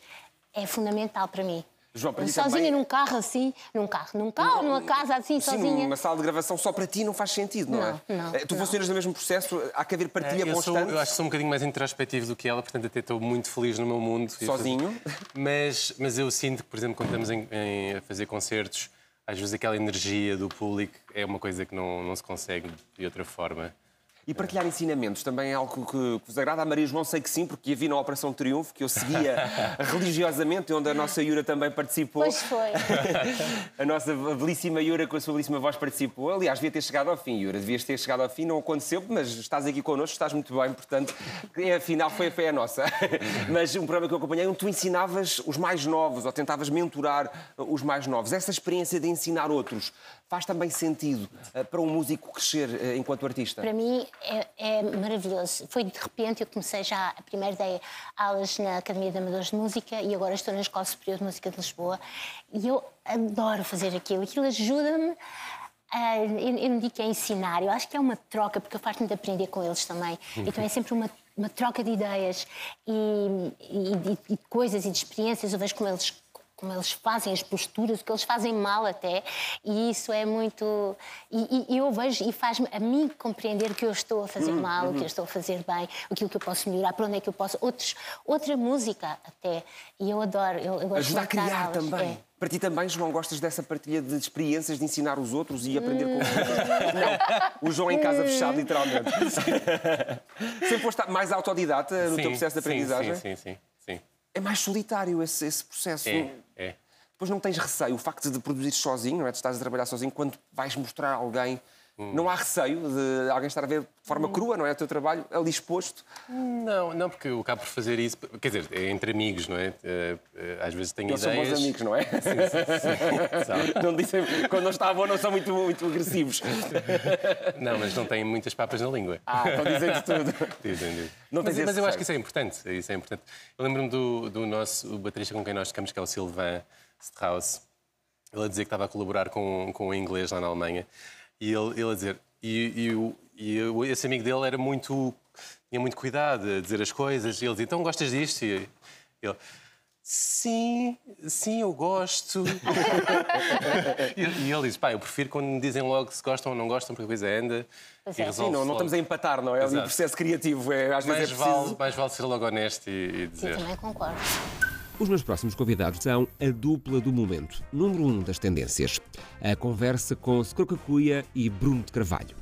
Speaker 7: é fundamental para mim.
Speaker 9: João,
Speaker 7: sozinha
Speaker 9: também-
Speaker 7: num carro assim, num carro, num carro, numa casa assim,
Speaker 9: Sim,
Speaker 7: sozinha.
Speaker 9: uma sala de gravação só para ti não faz sentido, não, é?
Speaker 7: Não, não,
Speaker 9: Eh, Tu
Speaker 7: não.
Speaker 9: funcionas no mesmo processo, há que haver partilha
Speaker 8: É, eu, sou, eu acho que sou um bocadinho mais introspectivo do que ela, portanto até estou muito feliz no meu mundo.
Speaker 9: Sozinho?
Speaker 8: Mas, mas eu sinto que, por exemplo, quando estamos em, em- a fazer concertos, às vezes aquela energia do público é uma coisa que não, não se consegue de outra forma.
Speaker 9: E partilhar ensinamentos também é algo que, que vos agrada. A Maria João sei que sim, porque a vi na Operação Triunfo, que eu seguia religiosamente, onde a nossa Yura também participou.
Speaker 7: Pois foi.
Speaker 9: A nossa belíssima Yura, com a sua belíssima voz, participou. Aliás, devia ter chegado ao fim, Yura. Devias ter chegado ao fim, não aconteceu, mas estás aqui connosco, estás muito bem, portanto, é, afinal foi, foi a nossa. Mas um programa que eu acompanhei, onde tu ensinavas os mais novos, ou tentavas mentorar os mais novos. Essa experiência de ensinar outros faz também sentido eh, para um músico crescer eh, enquanto artista?
Speaker 7: Para mim é, é maravilhoso. Foi de repente, eu comecei já, a primeiro dei aulas na Academia de Amadores de Música e agora estou na Escola Superior de Música de Lisboa e eu adoro fazer aquilo. Aquilo ajuda-me. a- eu, eu não digo que é ensinar, eu acho que é uma troca, porque eu faço-me de aprender com eles também. Então é sempre uma, uma troca de ideias e, e- e- e de coisas e de experiências. Eu vejo como eles como eles fazem as posturas, o que eles fazem mal até, e isso é muito. E, e eu vejo e faz-me a mim compreender o que eu estou a fazer
Speaker 9: Uhum,
Speaker 7: mal, o que eu estou a fazer bem, aquilo que eu posso melhorar, para onde é que eu posso. Outros, outra música até. E eu adoro. Eu, eu gosto
Speaker 9: Ajuda a criar também.
Speaker 7: é.
Speaker 9: Para ti também, João, gostas dessa partilha de experiências, de ensinar os outros e aprender com os
Speaker 7: Hum.
Speaker 9: outros? Não. O João em casa fechado, literalmente. Sempre foste mais autodidata no
Speaker 8: Sim,
Speaker 9: teu processo de
Speaker 8: sim,
Speaker 9: aprendizagem?
Speaker 8: Sim, sim, sim.
Speaker 9: É mais solitário esse, esse processo.
Speaker 8: É, é.
Speaker 9: Depois não tens receio, o facto de produzir sozinho, não é? De estás a trabalhar sozinho, quando vais mostrar a alguém,
Speaker 8: Hum.
Speaker 9: não há receio de alguém estar a ver de forma crua, não é? O teu trabalho ali exposto.
Speaker 8: Não, não, porque eu acabo por fazer isso, quer dizer, é entre amigos, não é? Eh, eh, Às vezes tenho
Speaker 9: Eles são
Speaker 8: ideias.
Speaker 9: bons amigos, não é? não dizem, quando não estavam, não são muito, muito agressivos.
Speaker 8: Não, mas não têm muitas papas na língua.
Speaker 9: Ah, estão dizendo tudo.
Speaker 8: Dizem, dizem.
Speaker 9: Não
Speaker 8: mas, mas eu acho que isso é importante. Isso é importante. Eu lembro-me do, do nosso o baterista com quem nós tocamos, que é o Sylvain Strauss. Ele a dizer que estava a colaborar com, com o inglês lá na Alemanha. E ele, ele a dizer. E, e, o- e o- esse amigo dele era muito. tinha muito cuidado a dizer as coisas. E ele dizia: Então gostas disto? E ele. Sim, sim, eu gosto. e, e ele diz: Pá, eu prefiro quando me dizem logo se gostam ou não gostam, porque a coisa anda
Speaker 7: Pois
Speaker 8: e
Speaker 7: é.
Speaker 8: resolve.
Speaker 9: Sim, não, não estamos a empatar, não é?
Speaker 8: Exato.
Speaker 9: processo criativo é, às
Speaker 8: Mais
Speaker 9: vezes é
Speaker 8: vale,
Speaker 9: preciso.
Speaker 8: mais vale ser logo honesto e, e
Speaker 7: Sim,
Speaker 8: dizer.
Speaker 7: também concordo.
Speaker 1: Os meus próximos convidados são a dupla do momento, número um das tendências. A conversa com Scroca Cuia e Bruno de Carvalho.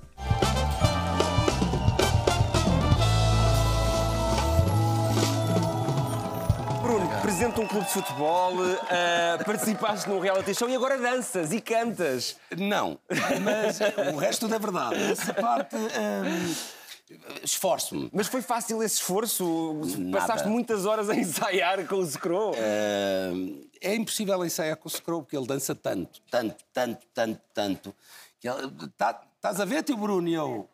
Speaker 9: Presidente de um clube de futebol, ah, participaste num reality show e agora danças e cantas.
Speaker 10: Não, mas o resto é verdade. Essa parte. hum, Esforço-me.
Speaker 9: Mas foi fácil esse esforço?
Speaker 10: Nada.
Speaker 9: Passaste muitas horas a ensaiar com o Scro?
Speaker 10: Hum, é impossível ensaiar com o Scroll porque ele dança tanto, tanto, tanto, tanto, tanto. que ele- tá- Estás a ver, tio Bruno? E eu.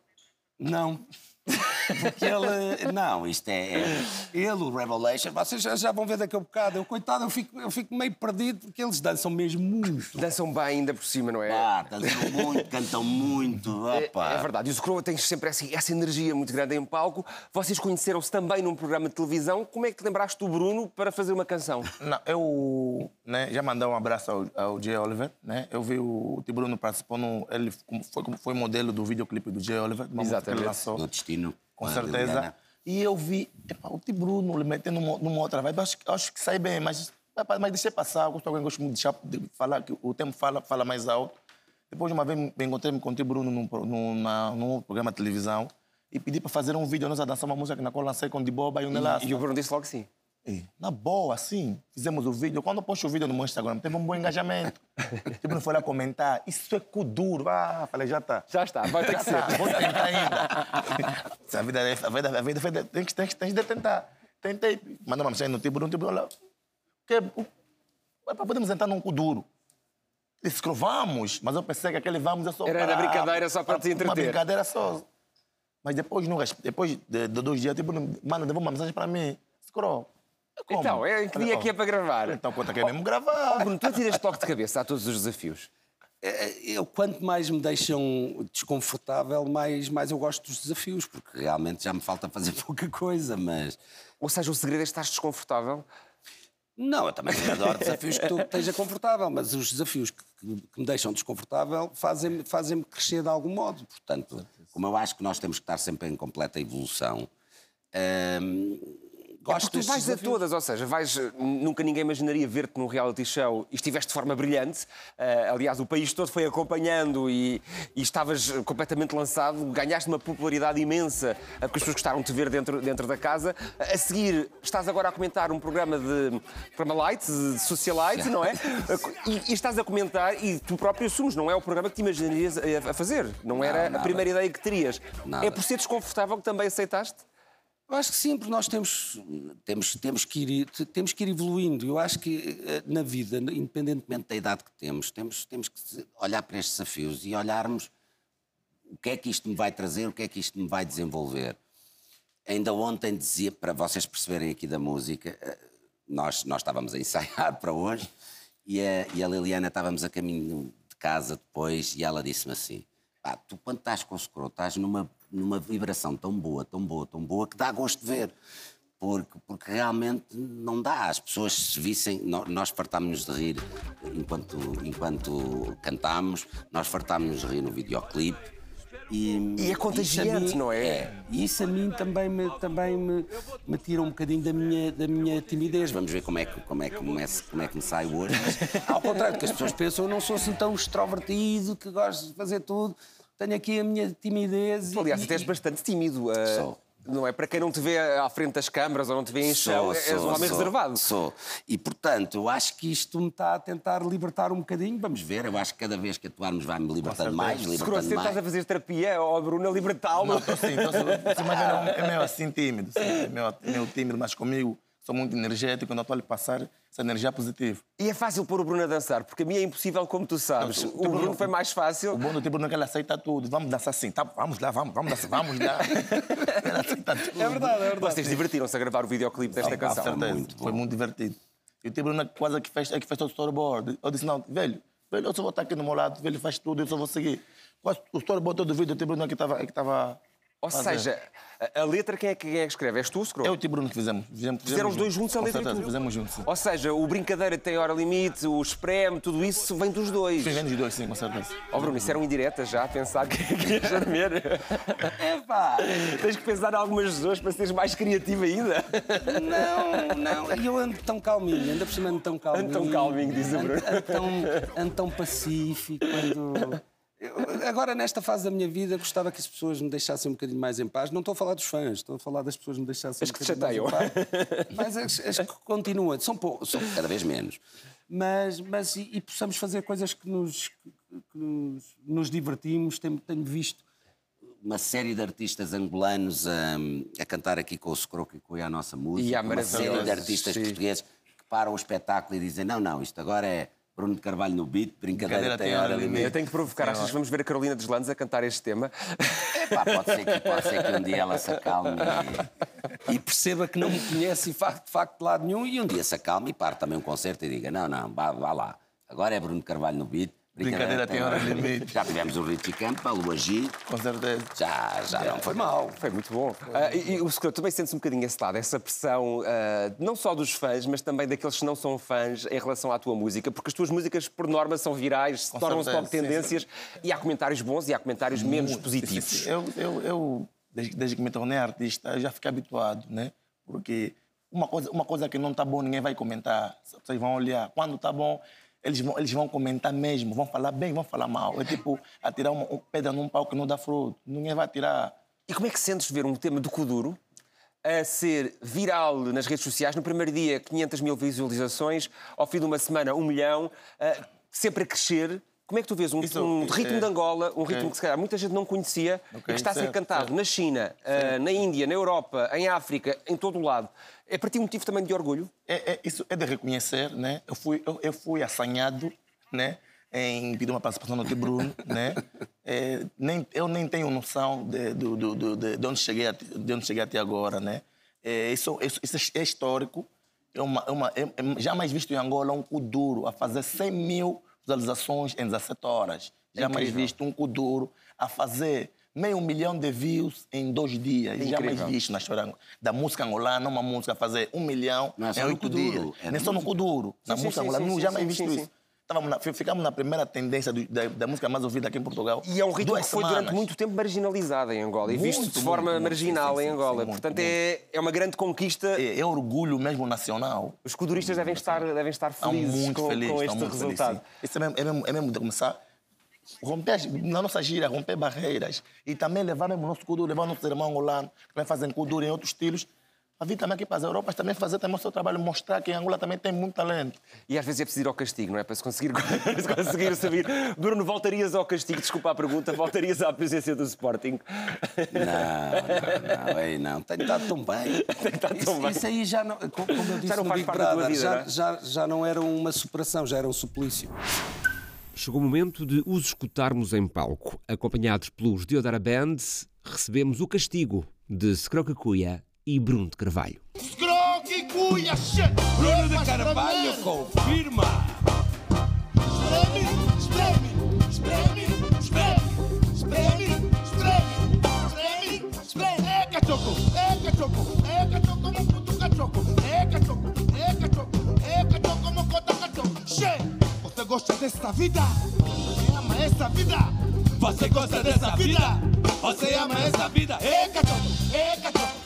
Speaker 10: Não. Porque ele. Não, isto é. é- Ele, o Revelation, vocês já, já vão ver daqui a bocado. Eu, coitado, eu fico, eu fico meio perdido porque eles dançam mesmo muito.
Speaker 9: Dançam bem ainda por cima, não é?
Speaker 10: Ah, dançam muito, cantam muito.
Speaker 9: É,
Speaker 10: Opa.
Speaker 9: é verdade. E o Scro tem sempre essa, essa energia muito grande em palco. Vocês conheceram-se também num programa de televisão. Como é que te lembraste do Bruno para fazer uma canção?
Speaker 11: Não, eu né, já mandei um abraço ao, ao Jay Oliver. Né? Eu vi o T. Bruno participou, no, ele foi, foi modelo do videoclipe do Jay Oliver, que ele
Speaker 9: Exatamente.
Speaker 11: lançou,
Speaker 10: No destino.
Speaker 11: Com certeza.
Speaker 10: Liliana.
Speaker 11: E eu vi epa, o. Bruno lhe metendo numa, numa outra vibe. Acho, que- acho que sai bem, mas, epa, mas deixei passar. Gosto, gosto muito de, deixar, de falar, que o tempo fala, fala mais alto. Depois, uma vez, me encontrei com o. Bruno num, num, na, num programa de televisão e pedi para fazer um vídeo, nós a dançar uma música na qual lancei com Diboba e o Nelassa.
Speaker 9: E o Bruno disse logo que sim.
Speaker 11: E, na boa, assim, fizemos o vídeo. Quando eu posto o vídeo no meu Instagram, teve um bom engajamento. tipo, não foi lá comentar, isso é cu duro. Ah, falei, já tá.
Speaker 9: Já está, vai ter
Speaker 11: Já
Speaker 9: que ser.
Speaker 11: tá, vou tentar ainda. a vida, é- a vida, a vida, vida tem, que, tem, que, tem que tentar. Tentei. Mandou uma mensagem no tipo, no tipo, olha, que, é, podemos entrar num cu duro. disse que vamos, mas eu pensei que aquele vamos é só
Speaker 9: Era
Speaker 11: para...
Speaker 9: brincadeira, só para te
Speaker 11: Uma
Speaker 9: entreter.
Speaker 11: brincadeira só. Mas depois, res- depois de, de dois dias, tipo, manda, devolve uma mensagem para mim. Scroll. Como?
Speaker 9: Então, é em que dia
Speaker 11: Falei,
Speaker 9: que é para gravar?
Speaker 11: Então, conta que é mesmo gravar.
Speaker 9: Oh, Bruno, tu atiras logo de cabeça a todos os desafios.
Speaker 10: É, Eu, quanto mais me deixam desconfortável, mais, mais eu gosto dos desafios, porque realmente já me falta fazer pouca coisa, mas...
Speaker 9: Ou seja, o segredo é estar desconfortável.
Speaker 10: Não, eu também adoro desafios que tu esteja confortável, mas os desafios que, que- que me deixam desconfortável fazem-me fazem crescer de algum modo. Portanto, como eu acho que nós temos que estar sempre em completa evolução, hum,
Speaker 9: É porque tu vais a
Speaker 10: desafios.
Speaker 9: todas, ou seja, vais, eh, nunca ninguém imaginaria ver-te num reality show e estiveste de forma brilhante. Eh, aliás, o país todo foi acompanhando e, e estavas completamente lançado, ganhaste uma popularidade imensa, eh, porque as pessoas gostaram de te ver dentro, dentro da casa. A seguir, estás agora a comentar um programa de programa light, de socialite, não é? E, e estás a comentar e tu próprio assumes, não é o programa que te imaginarias a, a fazer, não era a
Speaker 10: nada.
Speaker 9: primeira ideia que terias.
Speaker 10: Nada.
Speaker 9: É por ser desconfortável que também aceitaste?
Speaker 10: Eu acho que sim, porque nós temos, temos, temos, que, ir, temos que ir evoluindo. Eu acho que eh, na vida, independentemente da idade que temos, temos, temos que olhar para estes desafios e olharmos o que é que isto me vai trazer, o que é que isto me vai desenvolver. Ainda ontem dizia, para vocês perceberem aqui da música, eh, nós, nós estávamos a ensaiar para hoje e a, e a Liliana estávamos a caminho de casa depois e ela disse-me assim: "Pá, tu quando estás com o Scroll, estás numa, numa vibração tão boa, tão boa, tão boa, que dá gosto de ver. Porque, porque realmente não dá. As pessoas se vissem, nó- nós fartámos-nos de rir enquanto, enquanto cantámos, nós fartámos-nos de rir no videoclipe. E,
Speaker 9: E é contagiante,
Speaker 10: mim-
Speaker 9: não é?
Speaker 10: E isso a mim também me, também me, me tira um bocadinho da minha, da minha timidez. Vamos ver como é que, como é que, me, como é que me sai hoje. Mas, ao contrário do que as pessoas pensam, eu não sou assim tão extrovertido, que gosto de fazer tudo. Tenho aqui a minha timidez. e-
Speaker 9: Aliás,
Speaker 10: e-
Speaker 9: até és bastante tímido. eh,
Speaker 10: Sou.
Speaker 9: Não é? Para quem não te vê à frente das câmaras ou não te vê em chão, és um homem
Speaker 10: sou,
Speaker 9: reservado.
Speaker 10: Sou. E, portanto, eu acho que isto me está a tentar libertar um bocadinho. Vamos ver, eu acho que cada vez que atuarmos vai-me libertando mais,
Speaker 9: Seguro,
Speaker 10: libertando
Speaker 9: se estás a fazer terapia, ó Bruno, a libertá-lo.
Speaker 11: Não, tô sim. Você imagina, é meio assim tímido. sim, É meio, meio tímido, mas comigo sou muito energético. Quando eu estou a lhe passar essa energia positiva.
Speaker 9: E é fácil pôr o Bruno a dançar, porque a mim é impossível, como tu sabes.
Speaker 11: Não,
Speaker 9: O
Speaker 11: o Bruno-
Speaker 9: Bruno foi mais
Speaker 11: O
Speaker 9: fácil.
Speaker 11: bom do tipo não é que ele aceita tudo. Vamos dançar assim, tá? Vamos lá, vamos, vamos dançar, vamos lá. ele aceita tudo.
Speaker 10: É verdade, é verdade.
Speaker 9: Vocês divertiram-se a gravar o videoclipe desta
Speaker 11: Com
Speaker 9: canção.
Speaker 11: certeza.
Speaker 10: muito.
Speaker 11: Foi muito divertido. E o Tibro quase que fez, é que fez todo o storyboard. Eu disse, não, velho, velho, eu só vou estar aqui no meu lado, velho, faz tudo, eu só vou seguir. Quase O storyboard todo o vídeo, o Tibro é que estava... É que estava
Speaker 9: Ou
Speaker 11: fazendo.
Speaker 9: seja, a, a letra quem é, que- quem é que escreve? És tu, Scroll?
Speaker 11: E o Tibro que fizemos. fizemos
Speaker 9: Fizeram os dois juntos a
Speaker 11: Com
Speaker 9: letra e tudo.
Speaker 11: Fizemos juntos, sim.
Speaker 9: Ou seja, o brincadeira tem hora limite, o espreme, tudo isso vem dos dois.
Speaker 11: Sim, vem dos dois, sim, com certeza.
Speaker 9: Ó Bruno, isso eram indiretas já, a pensar que, que ias dormir.
Speaker 10: Epá,
Speaker 9: Tens que pensar em algumas pessoas para seres mais criativo ainda.
Speaker 10: Não, não. E eu ando tão calminho, ainda por cima ando tão calminho.
Speaker 9: Ando tão calminho, diz o
Speaker 10: Ando-
Speaker 9: Bruno.
Speaker 10: Ando, tão, ando tão pacífico. Ando... Eu, agora, nesta fase da minha vida, gostava que as pessoas me deixassem um bocadinho mais em paz. Não estou a falar dos fãs, estou a falar das pessoas que me deixassem
Speaker 9: As
Speaker 10: um bocadinho mais em paz. Mas as, as que continuam, são, pou- são cada vez menos. Mas, mas e, e possamos fazer coisas que nos, que, nos, nos divertimos. Tenho, tenho visto uma série de artistas angolanos a, a cantar aqui com o Scroco e com a nossa música.
Speaker 9: E há
Speaker 10: uma série de artistas
Speaker 9: sim.
Speaker 10: portugueses que param o espetáculo e dizem: não, não, isto agora é Bruno de Carvalho no beat, brincadeira,
Speaker 11: Brincadeira
Speaker 10: tem hora limite.
Speaker 9: Eu tenho que provocar, achas que vamos ver a Carolina dos Landes a cantar este tema?
Speaker 10: Epá, pode ser que, pode ser que um dia ela se acalme e, e perceba que não me conhece e de facto de lado nenhum e um dia se acalme e pare também um concerto e diga não, não, vá, vá lá. Agora é Bruno Carvalho no beat.
Speaker 11: Brincadeira tem hora limite.
Speaker 10: Já tivemos o Richie Campa, o Agi,
Speaker 11: Com certeza.
Speaker 10: já, já não foi mal.
Speaker 9: Foi muito bom. Ah, e, e o Scroll, também sentes um bocadinho esse lado, essa pressão, ah, não só dos fãs, mas também daqueles que não são fãs em relação à tua música, porque as tuas músicas, por norma, são virais, se tornam-se logo
Speaker 11: sim,
Speaker 9: tendências, e há comentários bons e há comentários menos
Speaker 11: Muito.
Speaker 9: positivos.
Speaker 11: Sim, sim. Eu, eu, eu desde, desde que me tornei artista, eu já fiquei habituado, né? Porque uma coisa, uma coisa que não está bom, ninguém vai comentar. Vocês vão olhar. Quando está bom, eles vão, eles vão comentar mesmo, vão falar bem, vão falar mal. É tipo atirar uma, uma pedra num pau que não dá fruto. Ninguém vai tirar.
Speaker 9: E como é que sentes ver um tema do Kuduro a ser viral nas redes sociais? No primeiro dia, 500 mil visualizações, ao fim de uma semana, um milhão, ah, sempre a crescer. Como é que tu vês um,
Speaker 11: Isso,
Speaker 9: um
Speaker 11: é-
Speaker 9: ritmo de Angola, um ritmo que se calhar muita gente não conhecia e que está a ser
Speaker 11: certo,
Speaker 9: cantado
Speaker 11: certo.
Speaker 9: na China, ah, na Índia, na Europa, em África, em todo o lado? É para ti um motivo também de orgulho?
Speaker 11: É, é- isso é de reconhecer, né? Eu fui, eu, eu fui assanhado, né?
Speaker 10: em pedir uma participação no T Bruno, né? É, nem, eu nem tenho noção de, do- do- do- de, de onde cheguei até, de onde cheguei até agora, né? É, isso, isso, isso é histórico. É uma, é uma, é, é jamais visto em Angola um Kuduro a fazer 100 mil visualizações em 17 horas. Jamais
Speaker 9: incrível.
Speaker 10: visto um Kuduro a fazer meio milhão de views em dois dias. Jamais
Speaker 9: Incrível.
Speaker 10: visto na história da música angolana, uma música a fazer um milhão
Speaker 12: é
Speaker 10: em oito dias.
Speaker 12: é
Speaker 10: Nem só no. Kuduro. Na
Speaker 9: Sim,
Speaker 10: música
Speaker 9: sim,
Speaker 10: angolana,
Speaker 9: sim,
Speaker 10: não, jamais visto isso.
Speaker 9: Sim.
Speaker 10: Na- ficamos na primeira tendência do- da, da música mais ouvida aqui em Portugal.
Speaker 9: E é um ritmo
Speaker 10: Duas
Speaker 9: que foi
Speaker 10: semanas.
Speaker 9: durante muito tempo marginalizado em Angola e visto
Speaker 10: Muito,
Speaker 9: de forma
Speaker 10: muito, muito,
Speaker 9: marginal
Speaker 10: sim, sim,
Speaker 9: em
Speaker 10: sim,
Speaker 9: Angola.
Speaker 10: sim, muito,
Speaker 9: Portanto, é, é uma grande conquista.
Speaker 10: É, é orgulho mesmo nacional.
Speaker 9: Os coduristas devem estar, devem estar felizes
Speaker 10: muito
Speaker 9: com,
Speaker 10: felizes.
Speaker 9: com este
Speaker 10: muito
Speaker 9: resultado.
Speaker 10: sim. Isso é mesmo, é, mesmo, é mesmo de começar. Romper, na nossa gira, romper barreiras. E também levar mesmo o nosso kuduro, levar o nosso irmão angolano, que também fazem kuduro em outros estilos. A vir também aqui para as Europas, também fazer também o seu trabalho, mostrar que em Angola também tem muito talento.
Speaker 9: E às vezes é preciso ir ao castigo, não é? Para se conseguir, para se conseguir saber. Bruno, voltarias ao castigo, desculpa a pergunta, voltarias à presença do Sporting?
Speaker 12: Não, não, não, ei, não. Tem estado tão bem.
Speaker 9: Tem estado tão
Speaker 12: isso,
Speaker 9: bem.
Speaker 12: isso aí já não, como eu disse
Speaker 9: não
Speaker 12: no
Speaker 9: faz
Speaker 12: Big
Speaker 9: parte da tua
Speaker 12: Brother,
Speaker 9: vida,
Speaker 12: já,
Speaker 9: não é?
Speaker 12: já, já não era uma superação, já era um suplício.
Speaker 1: Chegou o momento de os escutarmos em palco. Acompanhados pelos Deodara Band, recebemos o castigo de Scroca Cuia e Bruno de Carvalho.
Speaker 12: Bruno de Carvalho confirma.
Speaker 11: Espreme, espreme, espreme, espreme, espreme, espreme, espreme. É cachoco, é cachoco, é cachoco como puto cachoco, é cachoco, é cachoco, é cachoco como cota cachoco. Che, você gosta dessa vida? Você ama essa vida? Você gosta dessa vida? Você ama essa vida? É cachoco, é cachoco,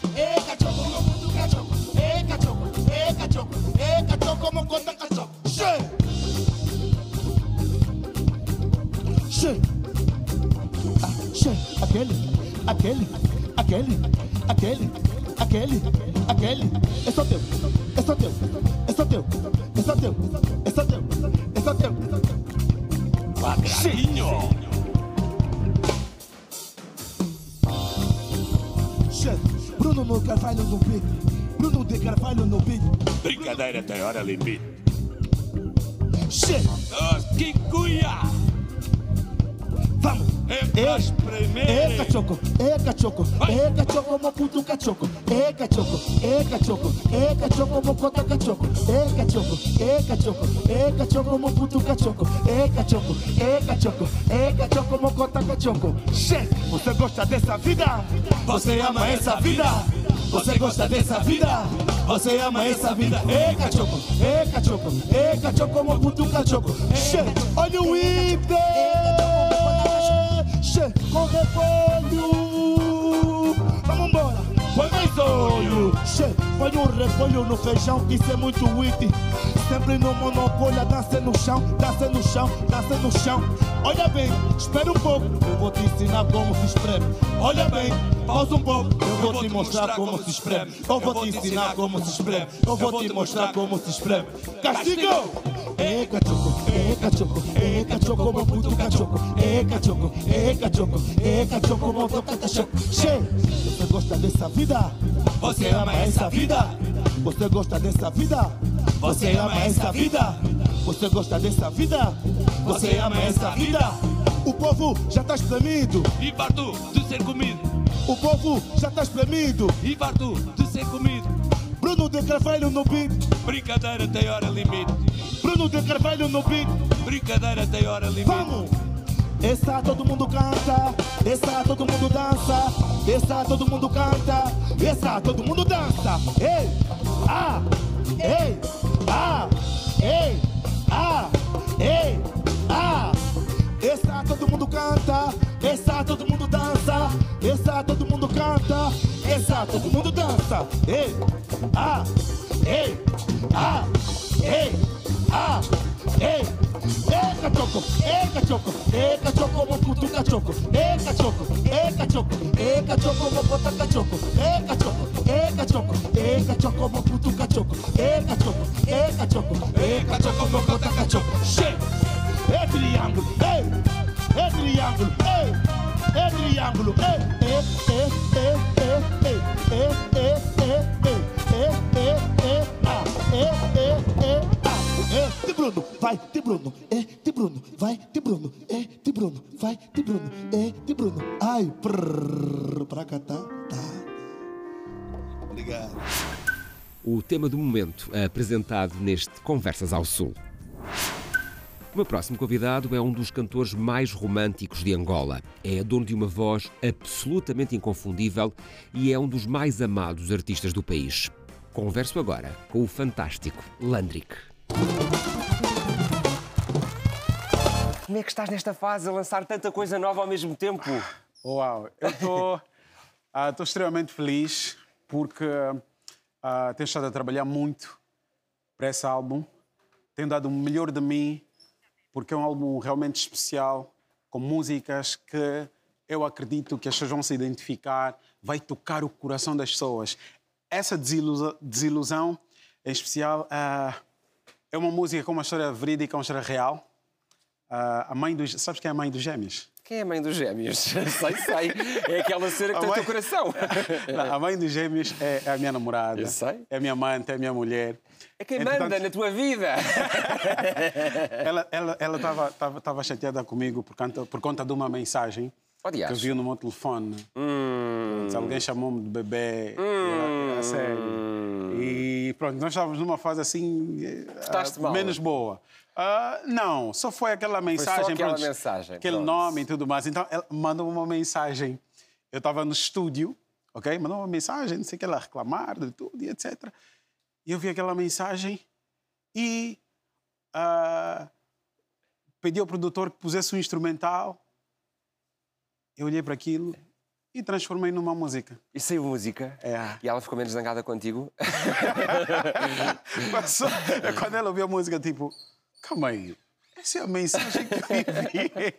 Speaker 11: Aquele, aquele, aquele, aquele, aquele, aquele, é só teu, é só teu, é só teu, é só teu, é só teu, é só teu,
Speaker 12: é
Speaker 11: só teu. Quadradinho. Bruno no Carvalho no beat, Bruno de Carvalho no beat.
Speaker 12: Brincadeira tem hora limite.
Speaker 11: Che.
Speaker 12: Os que cuia.
Speaker 11: Vamos e cachoco, e cachoco, e cachoco, moputu cachoco, eca choco, eca choco e cachoco, mocota cachoco, e cachoco, e cachoco, e cachoco, moputu cachoco, eca choco, eca choco, eca choco mocota cachoco. Che, você gosta dessa vida? Você ama essa vida? Você gosta dessa vida? Você ama essa vida? Eca choco, eca choco, eca choco moputu cachoco. Che, olha o Ibe! Com repolho. Vamos embora. Põe mais olho. Che, põe um repolho no feijão. Isso é muito witty. Sempre no monopólio. Dança no chão, dança no chão, dança no chão. Olha bem, espera um pouco. Eu vou te ensinar como se espreme. Olha bem, pausa um pouco. Eu vou te mostrar como se espreme. Eu vou te ensinar como se espreme. Eu vou te mostrar como se espreme. Castigo! É cachoco, é cachoco, é cachoco, meu puto cachoco, é cachoco, é cachoco, é cachoco, puto cachoco. Che, você gosta dessa vida? Você ama essa vida? Você gosta dessa vida? Você ama essa vida? Você gosta dessa vida? Você ama essa vida? O povo já tá espremido,
Speaker 12: E farto de ser comido.
Speaker 11: o povo já tá espremido.
Speaker 12: E farto de ser comido.
Speaker 11: Bruno de Carvalho no beat,
Speaker 12: Brincadeira tem hora limite.
Speaker 11: Bruno de Carvalho no beat.
Speaker 12: Brincadeira tem hora limite.
Speaker 11: Vamos! Essa todo mundo canta, essa todo mundo dança, essa todo mundo canta, essa todo mundo dança. Ei, ah, ei, ah, ei, ah, ei, ah. Essa todo mundo canta, essa todo mundo dança, essa todo mundo canta, essa todo mundo dança. Ei, ah, ei, ah, ei, ah, ei. Eca choco, eca choco, eca choco, vou cutuca choco, eca choco, eca choco, eca choco, vou botar choco, eca choco, eca choco, eca choco, vou cutuca choco, eca choco, eca choco, eca choco, vou botar choco. Shake é triângulo, ei, é triângulo, ei, é triângulo, ei, é, é, é, é, é, é, é, é, é, é, é, ah, é, é, é, ah, é, de Bruno, vai, de Bruno, é, de Bruno,
Speaker 2: vai de Bruno, é de Bruno, vai de Bruno, é de Bruno. Ai, prrr, pra cá tá, tá. Obrigado.
Speaker 1: O tema do momento apresentado neste Conversas ao Sul. O meu próximo convidado é um dos cantores mais românticos de Angola. É dono de uma voz absolutamente inconfundível e é um dos mais amados artistas do país. Converso agora com o fantástico Landrick.
Speaker 9: Como é que estás nesta fase a lançar tanta coisa nova ao mesmo tempo?
Speaker 13: Uau, eu estou ah, tô extremamente feliz porque uh, tenho estado a trabalhar muito para esse álbum. Tenho dado o melhor de mim porque é um álbum realmente especial, com músicas que eu acredito que as pessoas vão se identificar, vai tocar o coração das pessoas. Essa desilusão, desilusão em especial, uh, é uma música com uma história verídica, uma história real. Uh, a mãe dos... Sabes quem é a mãe dos gêmeos?
Speaker 9: Quem é a mãe dos gêmeos? sei, sei. É aquela cena que tem o teu coração.
Speaker 13: Não, a mãe dos gêmeos é, é a minha namorada.
Speaker 9: Eu sei.
Speaker 13: É a minha amante, é a minha mulher.
Speaker 9: É quem Entretanto, manda na tua vida.
Speaker 13: ela estava ela, ela tava, tava chateada comigo por conta, por conta de uma mensagem que viu no meu telefone.
Speaker 9: Hum.
Speaker 13: Alguém chamou-me de bebê.
Speaker 9: Hum.
Speaker 13: A sério. E pronto, nós estávamos numa fase assim.
Speaker 9: Uh,
Speaker 13: menos boa. Uh, não, só foi aquela mensagem. Foi
Speaker 9: aquela
Speaker 13: pronto,
Speaker 9: mensagem.
Speaker 13: Aquele
Speaker 9: pronto.
Speaker 13: nome e tudo mais. Então, ela mandou uma mensagem. Eu estava no estúdio, ok? Mandou uma mensagem, não sei o que, ela reclamar de tudo e etc. E eu vi aquela mensagem e uh, pedi ao produtor que pusesse um instrumental. Eu olhei para aquilo e transformei numa música.
Speaker 9: E saiu música?
Speaker 13: É.
Speaker 9: E ela ficou menos zangada contigo?
Speaker 13: Mas, quando ela ouviu a música, tipo, calma aí, essa é a mensagem que eu enviei.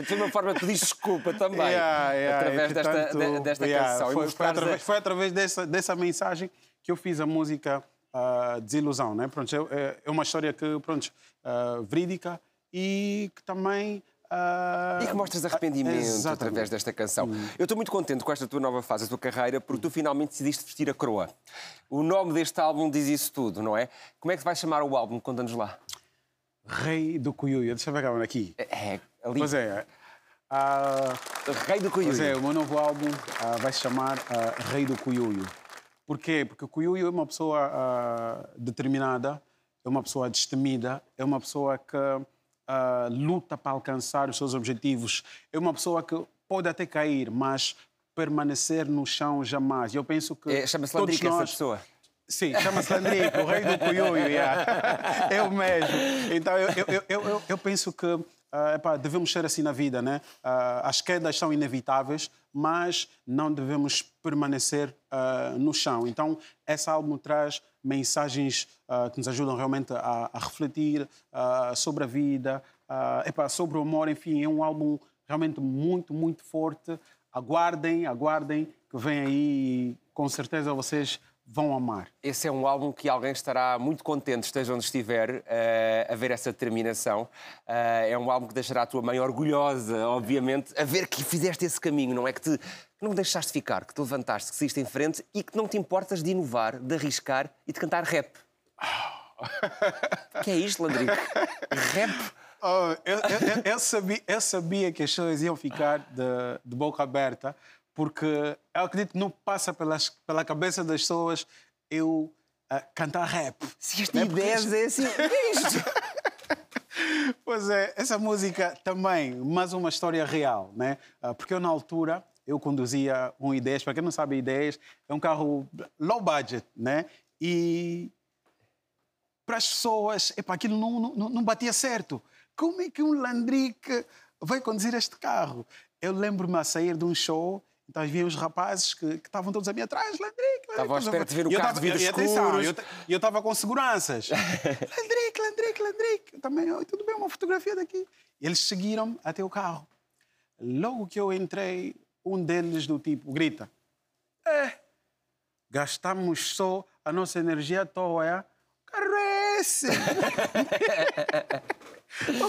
Speaker 9: Foi uma forma de pedir desculpa também,
Speaker 13: yeah, yeah,
Speaker 9: através
Speaker 13: portanto,
Speaker 9: desta, desta
Speaker 13: yeah,
Speaker 9: canção.
Speaker 13: Foi, foi, através, foi através dessa, dessa mensagem que eu fiz a música uh, Desilusão. Né? Pronto, é, é uma história que, pronto, uh, verídica e que também Uh...
Speaker 9: E que mostras arrependimento
Speaker 13: Exatamente.
Speaker 9: através desta canção.
Speaker 13: Hum.
Speaker 9: Eu estou muito contente com esta tua nova fase da tua carreira, porque tu finalmente decidiste vestir a coroa. O nome deste álbum diz isso tudo, não é? Como é que vai chamar o álbum? Conta-nos lá.
Speaker 13: Rei do Cuiuia. Deixa eu ver aqui.
Speaker 9: É, ali.
Speaker 13: Pois é. Uh...
Speaker 9: Rei do Cuiuia.
Speaker 13: Pois é, o meu novo álbum uh, vai se chamar Rei do Cuiuio. Porquê? Porque o Cuiuio é uma pessoa determinada, é uma pessoa destemida, é uma pessoa que Uh, luta para alcançar os seus objetivos. É uma pessoa que pode até cair, mas permanecer no chão jamais. Eu penso que.
Speaker 9: É, Chama-se Landrica
Speaker 13: nós...
Speaker 9: essa pessoa.
Speaker 13: Sim, chama-se Landrico, o rei do Cuiuio. Yeah. É o mesmo. Então eu, eu, eu, eu, eu penso que uh, epá, devemos ser assim na vida, né? Uh, as quedas são inevitáveis, mas não devemos permanecer uh, no chão. Então, esse álbum traz mensagens que nos ajudam realmente a, a refletir sobre a vida, epá, sobre o amor. Enfim, é um álbum realmente muito, muito forte. Aguardem, aguardem, que vem aí com certeza vocês vão amar.
Speaker 9: Esse é um álbum que alguém estará muito contente, esteja onde estiver, uh, a ver essa determinação. Uh, é um álbum que deixará a tua mãe orgulhosa, obviamente, a ver que fizeste esse caminho, não é? Que, te, que não deixaste ficar, que te levantaste, que seguiste em frente e que não te importas de inovar, de arriscar e de cantar rap. que é isto, Landrico? rap?
Speaker 13: Oh, eu, eu, eu, sabia, eu sabia que as pessoas iam ficar de, de boca aberta porque eu acredito que não passa pelas, pela cabeça das pessoas eu uh, cantar rap.
Speaker 9: Se este ideias é assim, é
Speaker 13: pois é, essa música também, mais uma história real, né? Uh, porque eu, na altura, eu conduzia um I10, para quem não sabe, I10 é um carro low budget, né? E para as pessoas, epa, aquilo não, não, não batia certo. Como é que um Landrick vai conduzir este carro? Eu lembro-me a sair de um show então havia os rapazes que, que estavam todos a mim atrás, Landrick,
Speaker 9: Estavam à espera de ver o carro de vidros escuros.
Speaker 13: E eu estava com seguranças. Landrick, Landrick, Landrick. Eu também, oh, tudo bem, uma fotografia daqui. E eles seguiram até o carro. Logo que eu entrei, um deles do tipo grita: É, gastamos só a nossa energia à toa? Carro é esse? o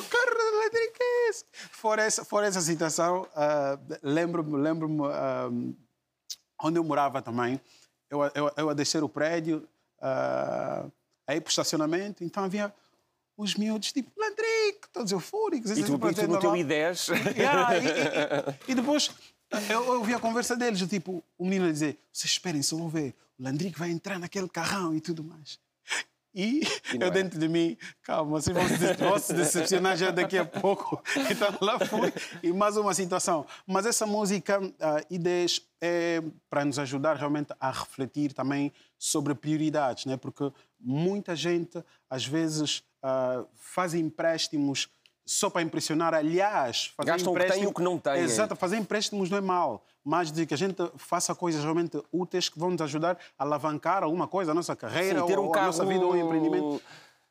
Speaker 13: carro elétrico é esse? Fora essa, fora essa situação, uh, lembro-me lembro uh, onde eu morava também. Eu, eu, eu a descer o prédio, uh, aí para o estacionamento, então havia os miúdos tipo, Landrick, todos eufóricos.
Speaker 9: E tu, e tu no teu I10.
Speaker 13: Yeah, e, e, e, depois eu, eu ouvi a conversa deles, tipo, o menino a dizer: vocês esperem, só vão ver, o Landrick vai entrar naquele carrão e tudo mais. E, e eu é. dentro de mim, calma, vocês vão, vão se decepcionar já daqui a pouco. Então lá fui e mais uma situação. Mas essa música, uh, Ideias, é para nos ajudar realmente a refletir também sobre prioridades, né? porque muita gente às vezes uh, faz empréstimos só para impressionar. Aliás,
Speaker 9: fazer Gastam o que tem e o que não tem.
Speaker 13: Exato, fazer empréstimos não é mal, mas de que a gente faça coisas realmente úteis que vão nos ajudar a alavancar alguma coisa, a nossa carreira, Sim, ter um ou carro... a nossa vida ou empreendimento.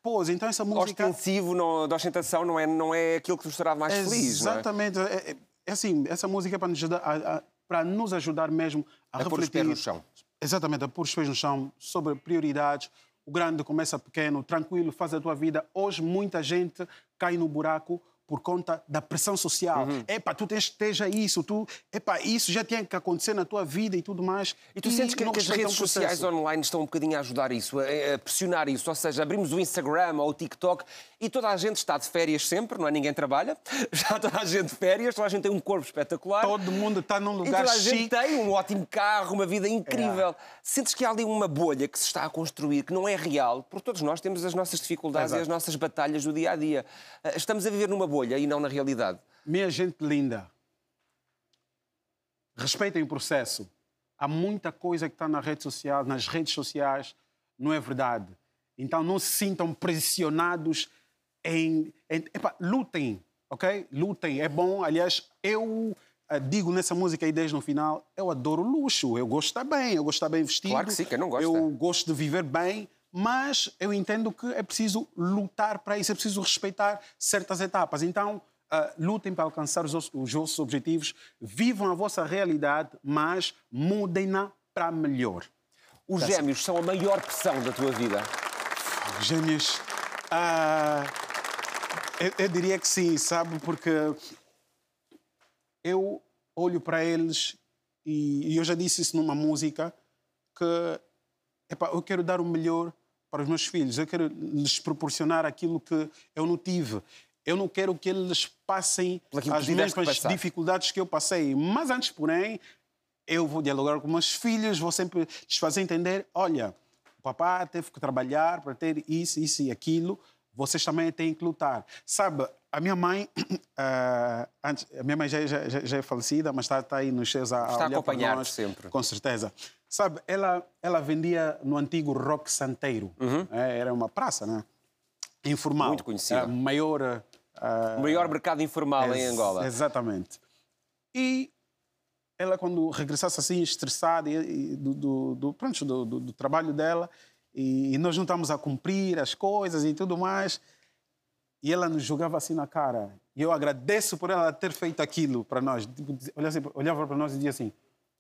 Speaker 13: Pois, então essa música...
Speaker 9: Ostensivo não, da ostentação não é, não é aquilo que nos será mais
Speaker 13: é
Speaker 9: feliz,
Speaker 13: Exatamente.
Speaker 9: É?
Speaker 13: É, é? assim, essa música é para nos ajudar, a, a, para nos ajudar mesmo a, a refletir... Pôr os
Speaker 9: pés no chão.
Speaker 13: Exatamente, a pôr os pés no chão sobre prioridades, o grande começa pequeno, tranquilo, faz a tua vida. Hoje muita gente cai no buraco por conta da pressão social. Uhum. Epá, tu tens que esteja isso, tu, epá, isso já tinha que acontecer na tua vida e tudo mais.
Speaker 9: E tu e sentes que, que as redes sociais online estão um bocadinho a ajudar isso, a, a, pressionar isso? Ou seja, abrimos o Instagram ou o TikTok e toda a gente está de férias sempre, não é? Ninguém trabalha, já toda a gente de férias, toda a gente tem um corpo espetacular.
Speaker 13: Todo mundo está num lugar chique.
Speaker 9: E toda a gente tem um ótimo carro, uma vida incrível. É. Sentes que há ali uma bolha que se está a construir, que não é real, porque todos nós temos as nossas dificuldades Exato. e as nossas batalhas do dia a dia. Eh, estamos a viver numa bolha bolha e não na realidade.
Speaker 13: Minha gente linda, respeitem o processo. Há muita coisa que está na rede social, nas redes sociais, não é verdade. Então não se sintam pressionados em. em epa, lutem, ok? Lutem, é bom. Aliás, eu uh, digo nessa música aí desde no final, eu adoro luxo, eu gosto de estar bem, eu gosto de estar bem vestido.
Speaker 9: Claro que sim, quem não gosta.
Speaker 13: Eu gosto de viver bem, mas eu entendo que é preciso lutar para isso, é preciso respeitar certas etapas. Então, uh, lutem para alcançar os, os vossos objetivos, vivam a vossa realidade, mas mudem-na para melhor.
Speaker 9: Os gêmeos são a maior pressão da tua vida?
Speaker 13: Os gêmeos. Uh, eu, eu diria que sim, sabe? Porque eu olho para eles e, e eu já disse isso numa música que eu quero dar o melhor para os meus filhos. Eu quero lhes proporcionar aquilo que eu não tive. Eu não quero que eles passem as mesmas dificuldades que eu passei. Mas antes, porém, eu vou dialogar com meus filhos, vou sempre lhes fazer entender: olha, o papá teve que trabalhar para ter isso, isso e aquilo. Vocês também têm que lutar. Sabe, a minha mãe, uh, antes, a minha mãe já, já, já, é falecida, mas está, está aí nos seus a,
Speaker 9: está
Speaker 13: a
Speaker 9: acompanhar sempre.
Speaker 13: Com certeza. Sabe, ela, ela vendia no antigo Rock Santeiro. Uhum. É, era uma praça, né? Informal.
Speaker 9: Muito conhecida.
Speaker 13: A maior... Uh,
Speaker 9: o maior mercado informal em Angola.
Speaker 13: Exatamente. E ela, quando regressasse assim, estressada e, e do, do, do, pronto, do, do, do, trabalho dela, e, e nós não estamos a cumprir as coisas e tudo mais, e ela nos jogava assim na cara. E eu agradeço por ela ter feito aquilo para nós. Tipo, olhava para nós e dizia assim: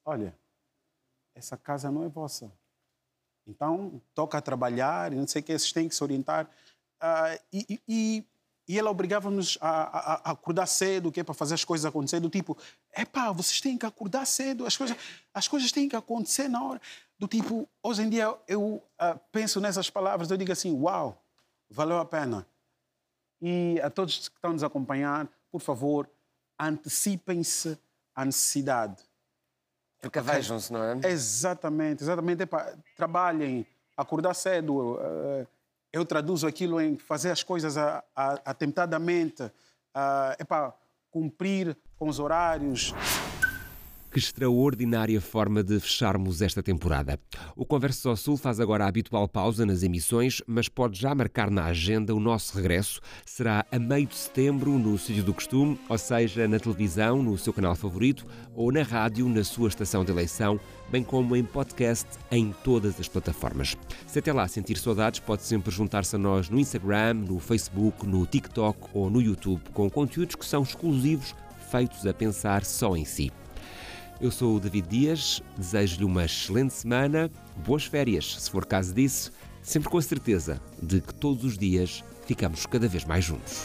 Speaker 13: Olha, essa casa não é vossa. Então, toca trabalhar, não sei o que, vocês têm que se orientar. Uh, e, e, e, ela obrigava-nos a, a, a, acordar cedo, que é para fazer as coisas acontecer, do tipo, epá, vocês têm que acordar cedo, as coisas, as coisas têm que acontecer na hora. Do tipo, hoje em dia eu uh, penso nessas palavras, eu digo assim, uau, valeu a pena. E a todos que estão nos a acompanhar, por favor, antecipem-se à necessidade
Speaker 9: Precavejam-se, não é?
Speaker 13: Exatamente, exatamente. Epa, trabalhem, acordar cedo. Eh, eu traduzo aquilo em fazer as coisas atentadamente, epa, cumprir com os horários.
Speaker 1: Que extraordinária forma de fecharmos esta temporada. O Conversas ao Sul faz agora a habitual pausa nas emissões, mas pode já marcar na agenda o nosso regresso. Será a meio de setembro, no sítio do costume, ou seja, na televisão, no seu canal favorito, ou na rádio, na sua estação de eleição, bem como em podcast em todas as plataformas. Se até lá sentir saudades, pode sempre juntar-se a nós no Instagram, no Facebook, no TikTok ou no YouTube, com conteúdos que são exclusivos, feitos a pensar só em si. Eu sou o David Dias, desejo-lhe uma excelente semana, boas férias, se for caso disso, sempre com a certeza de que todos os dias ficamos cada vez mais juntos.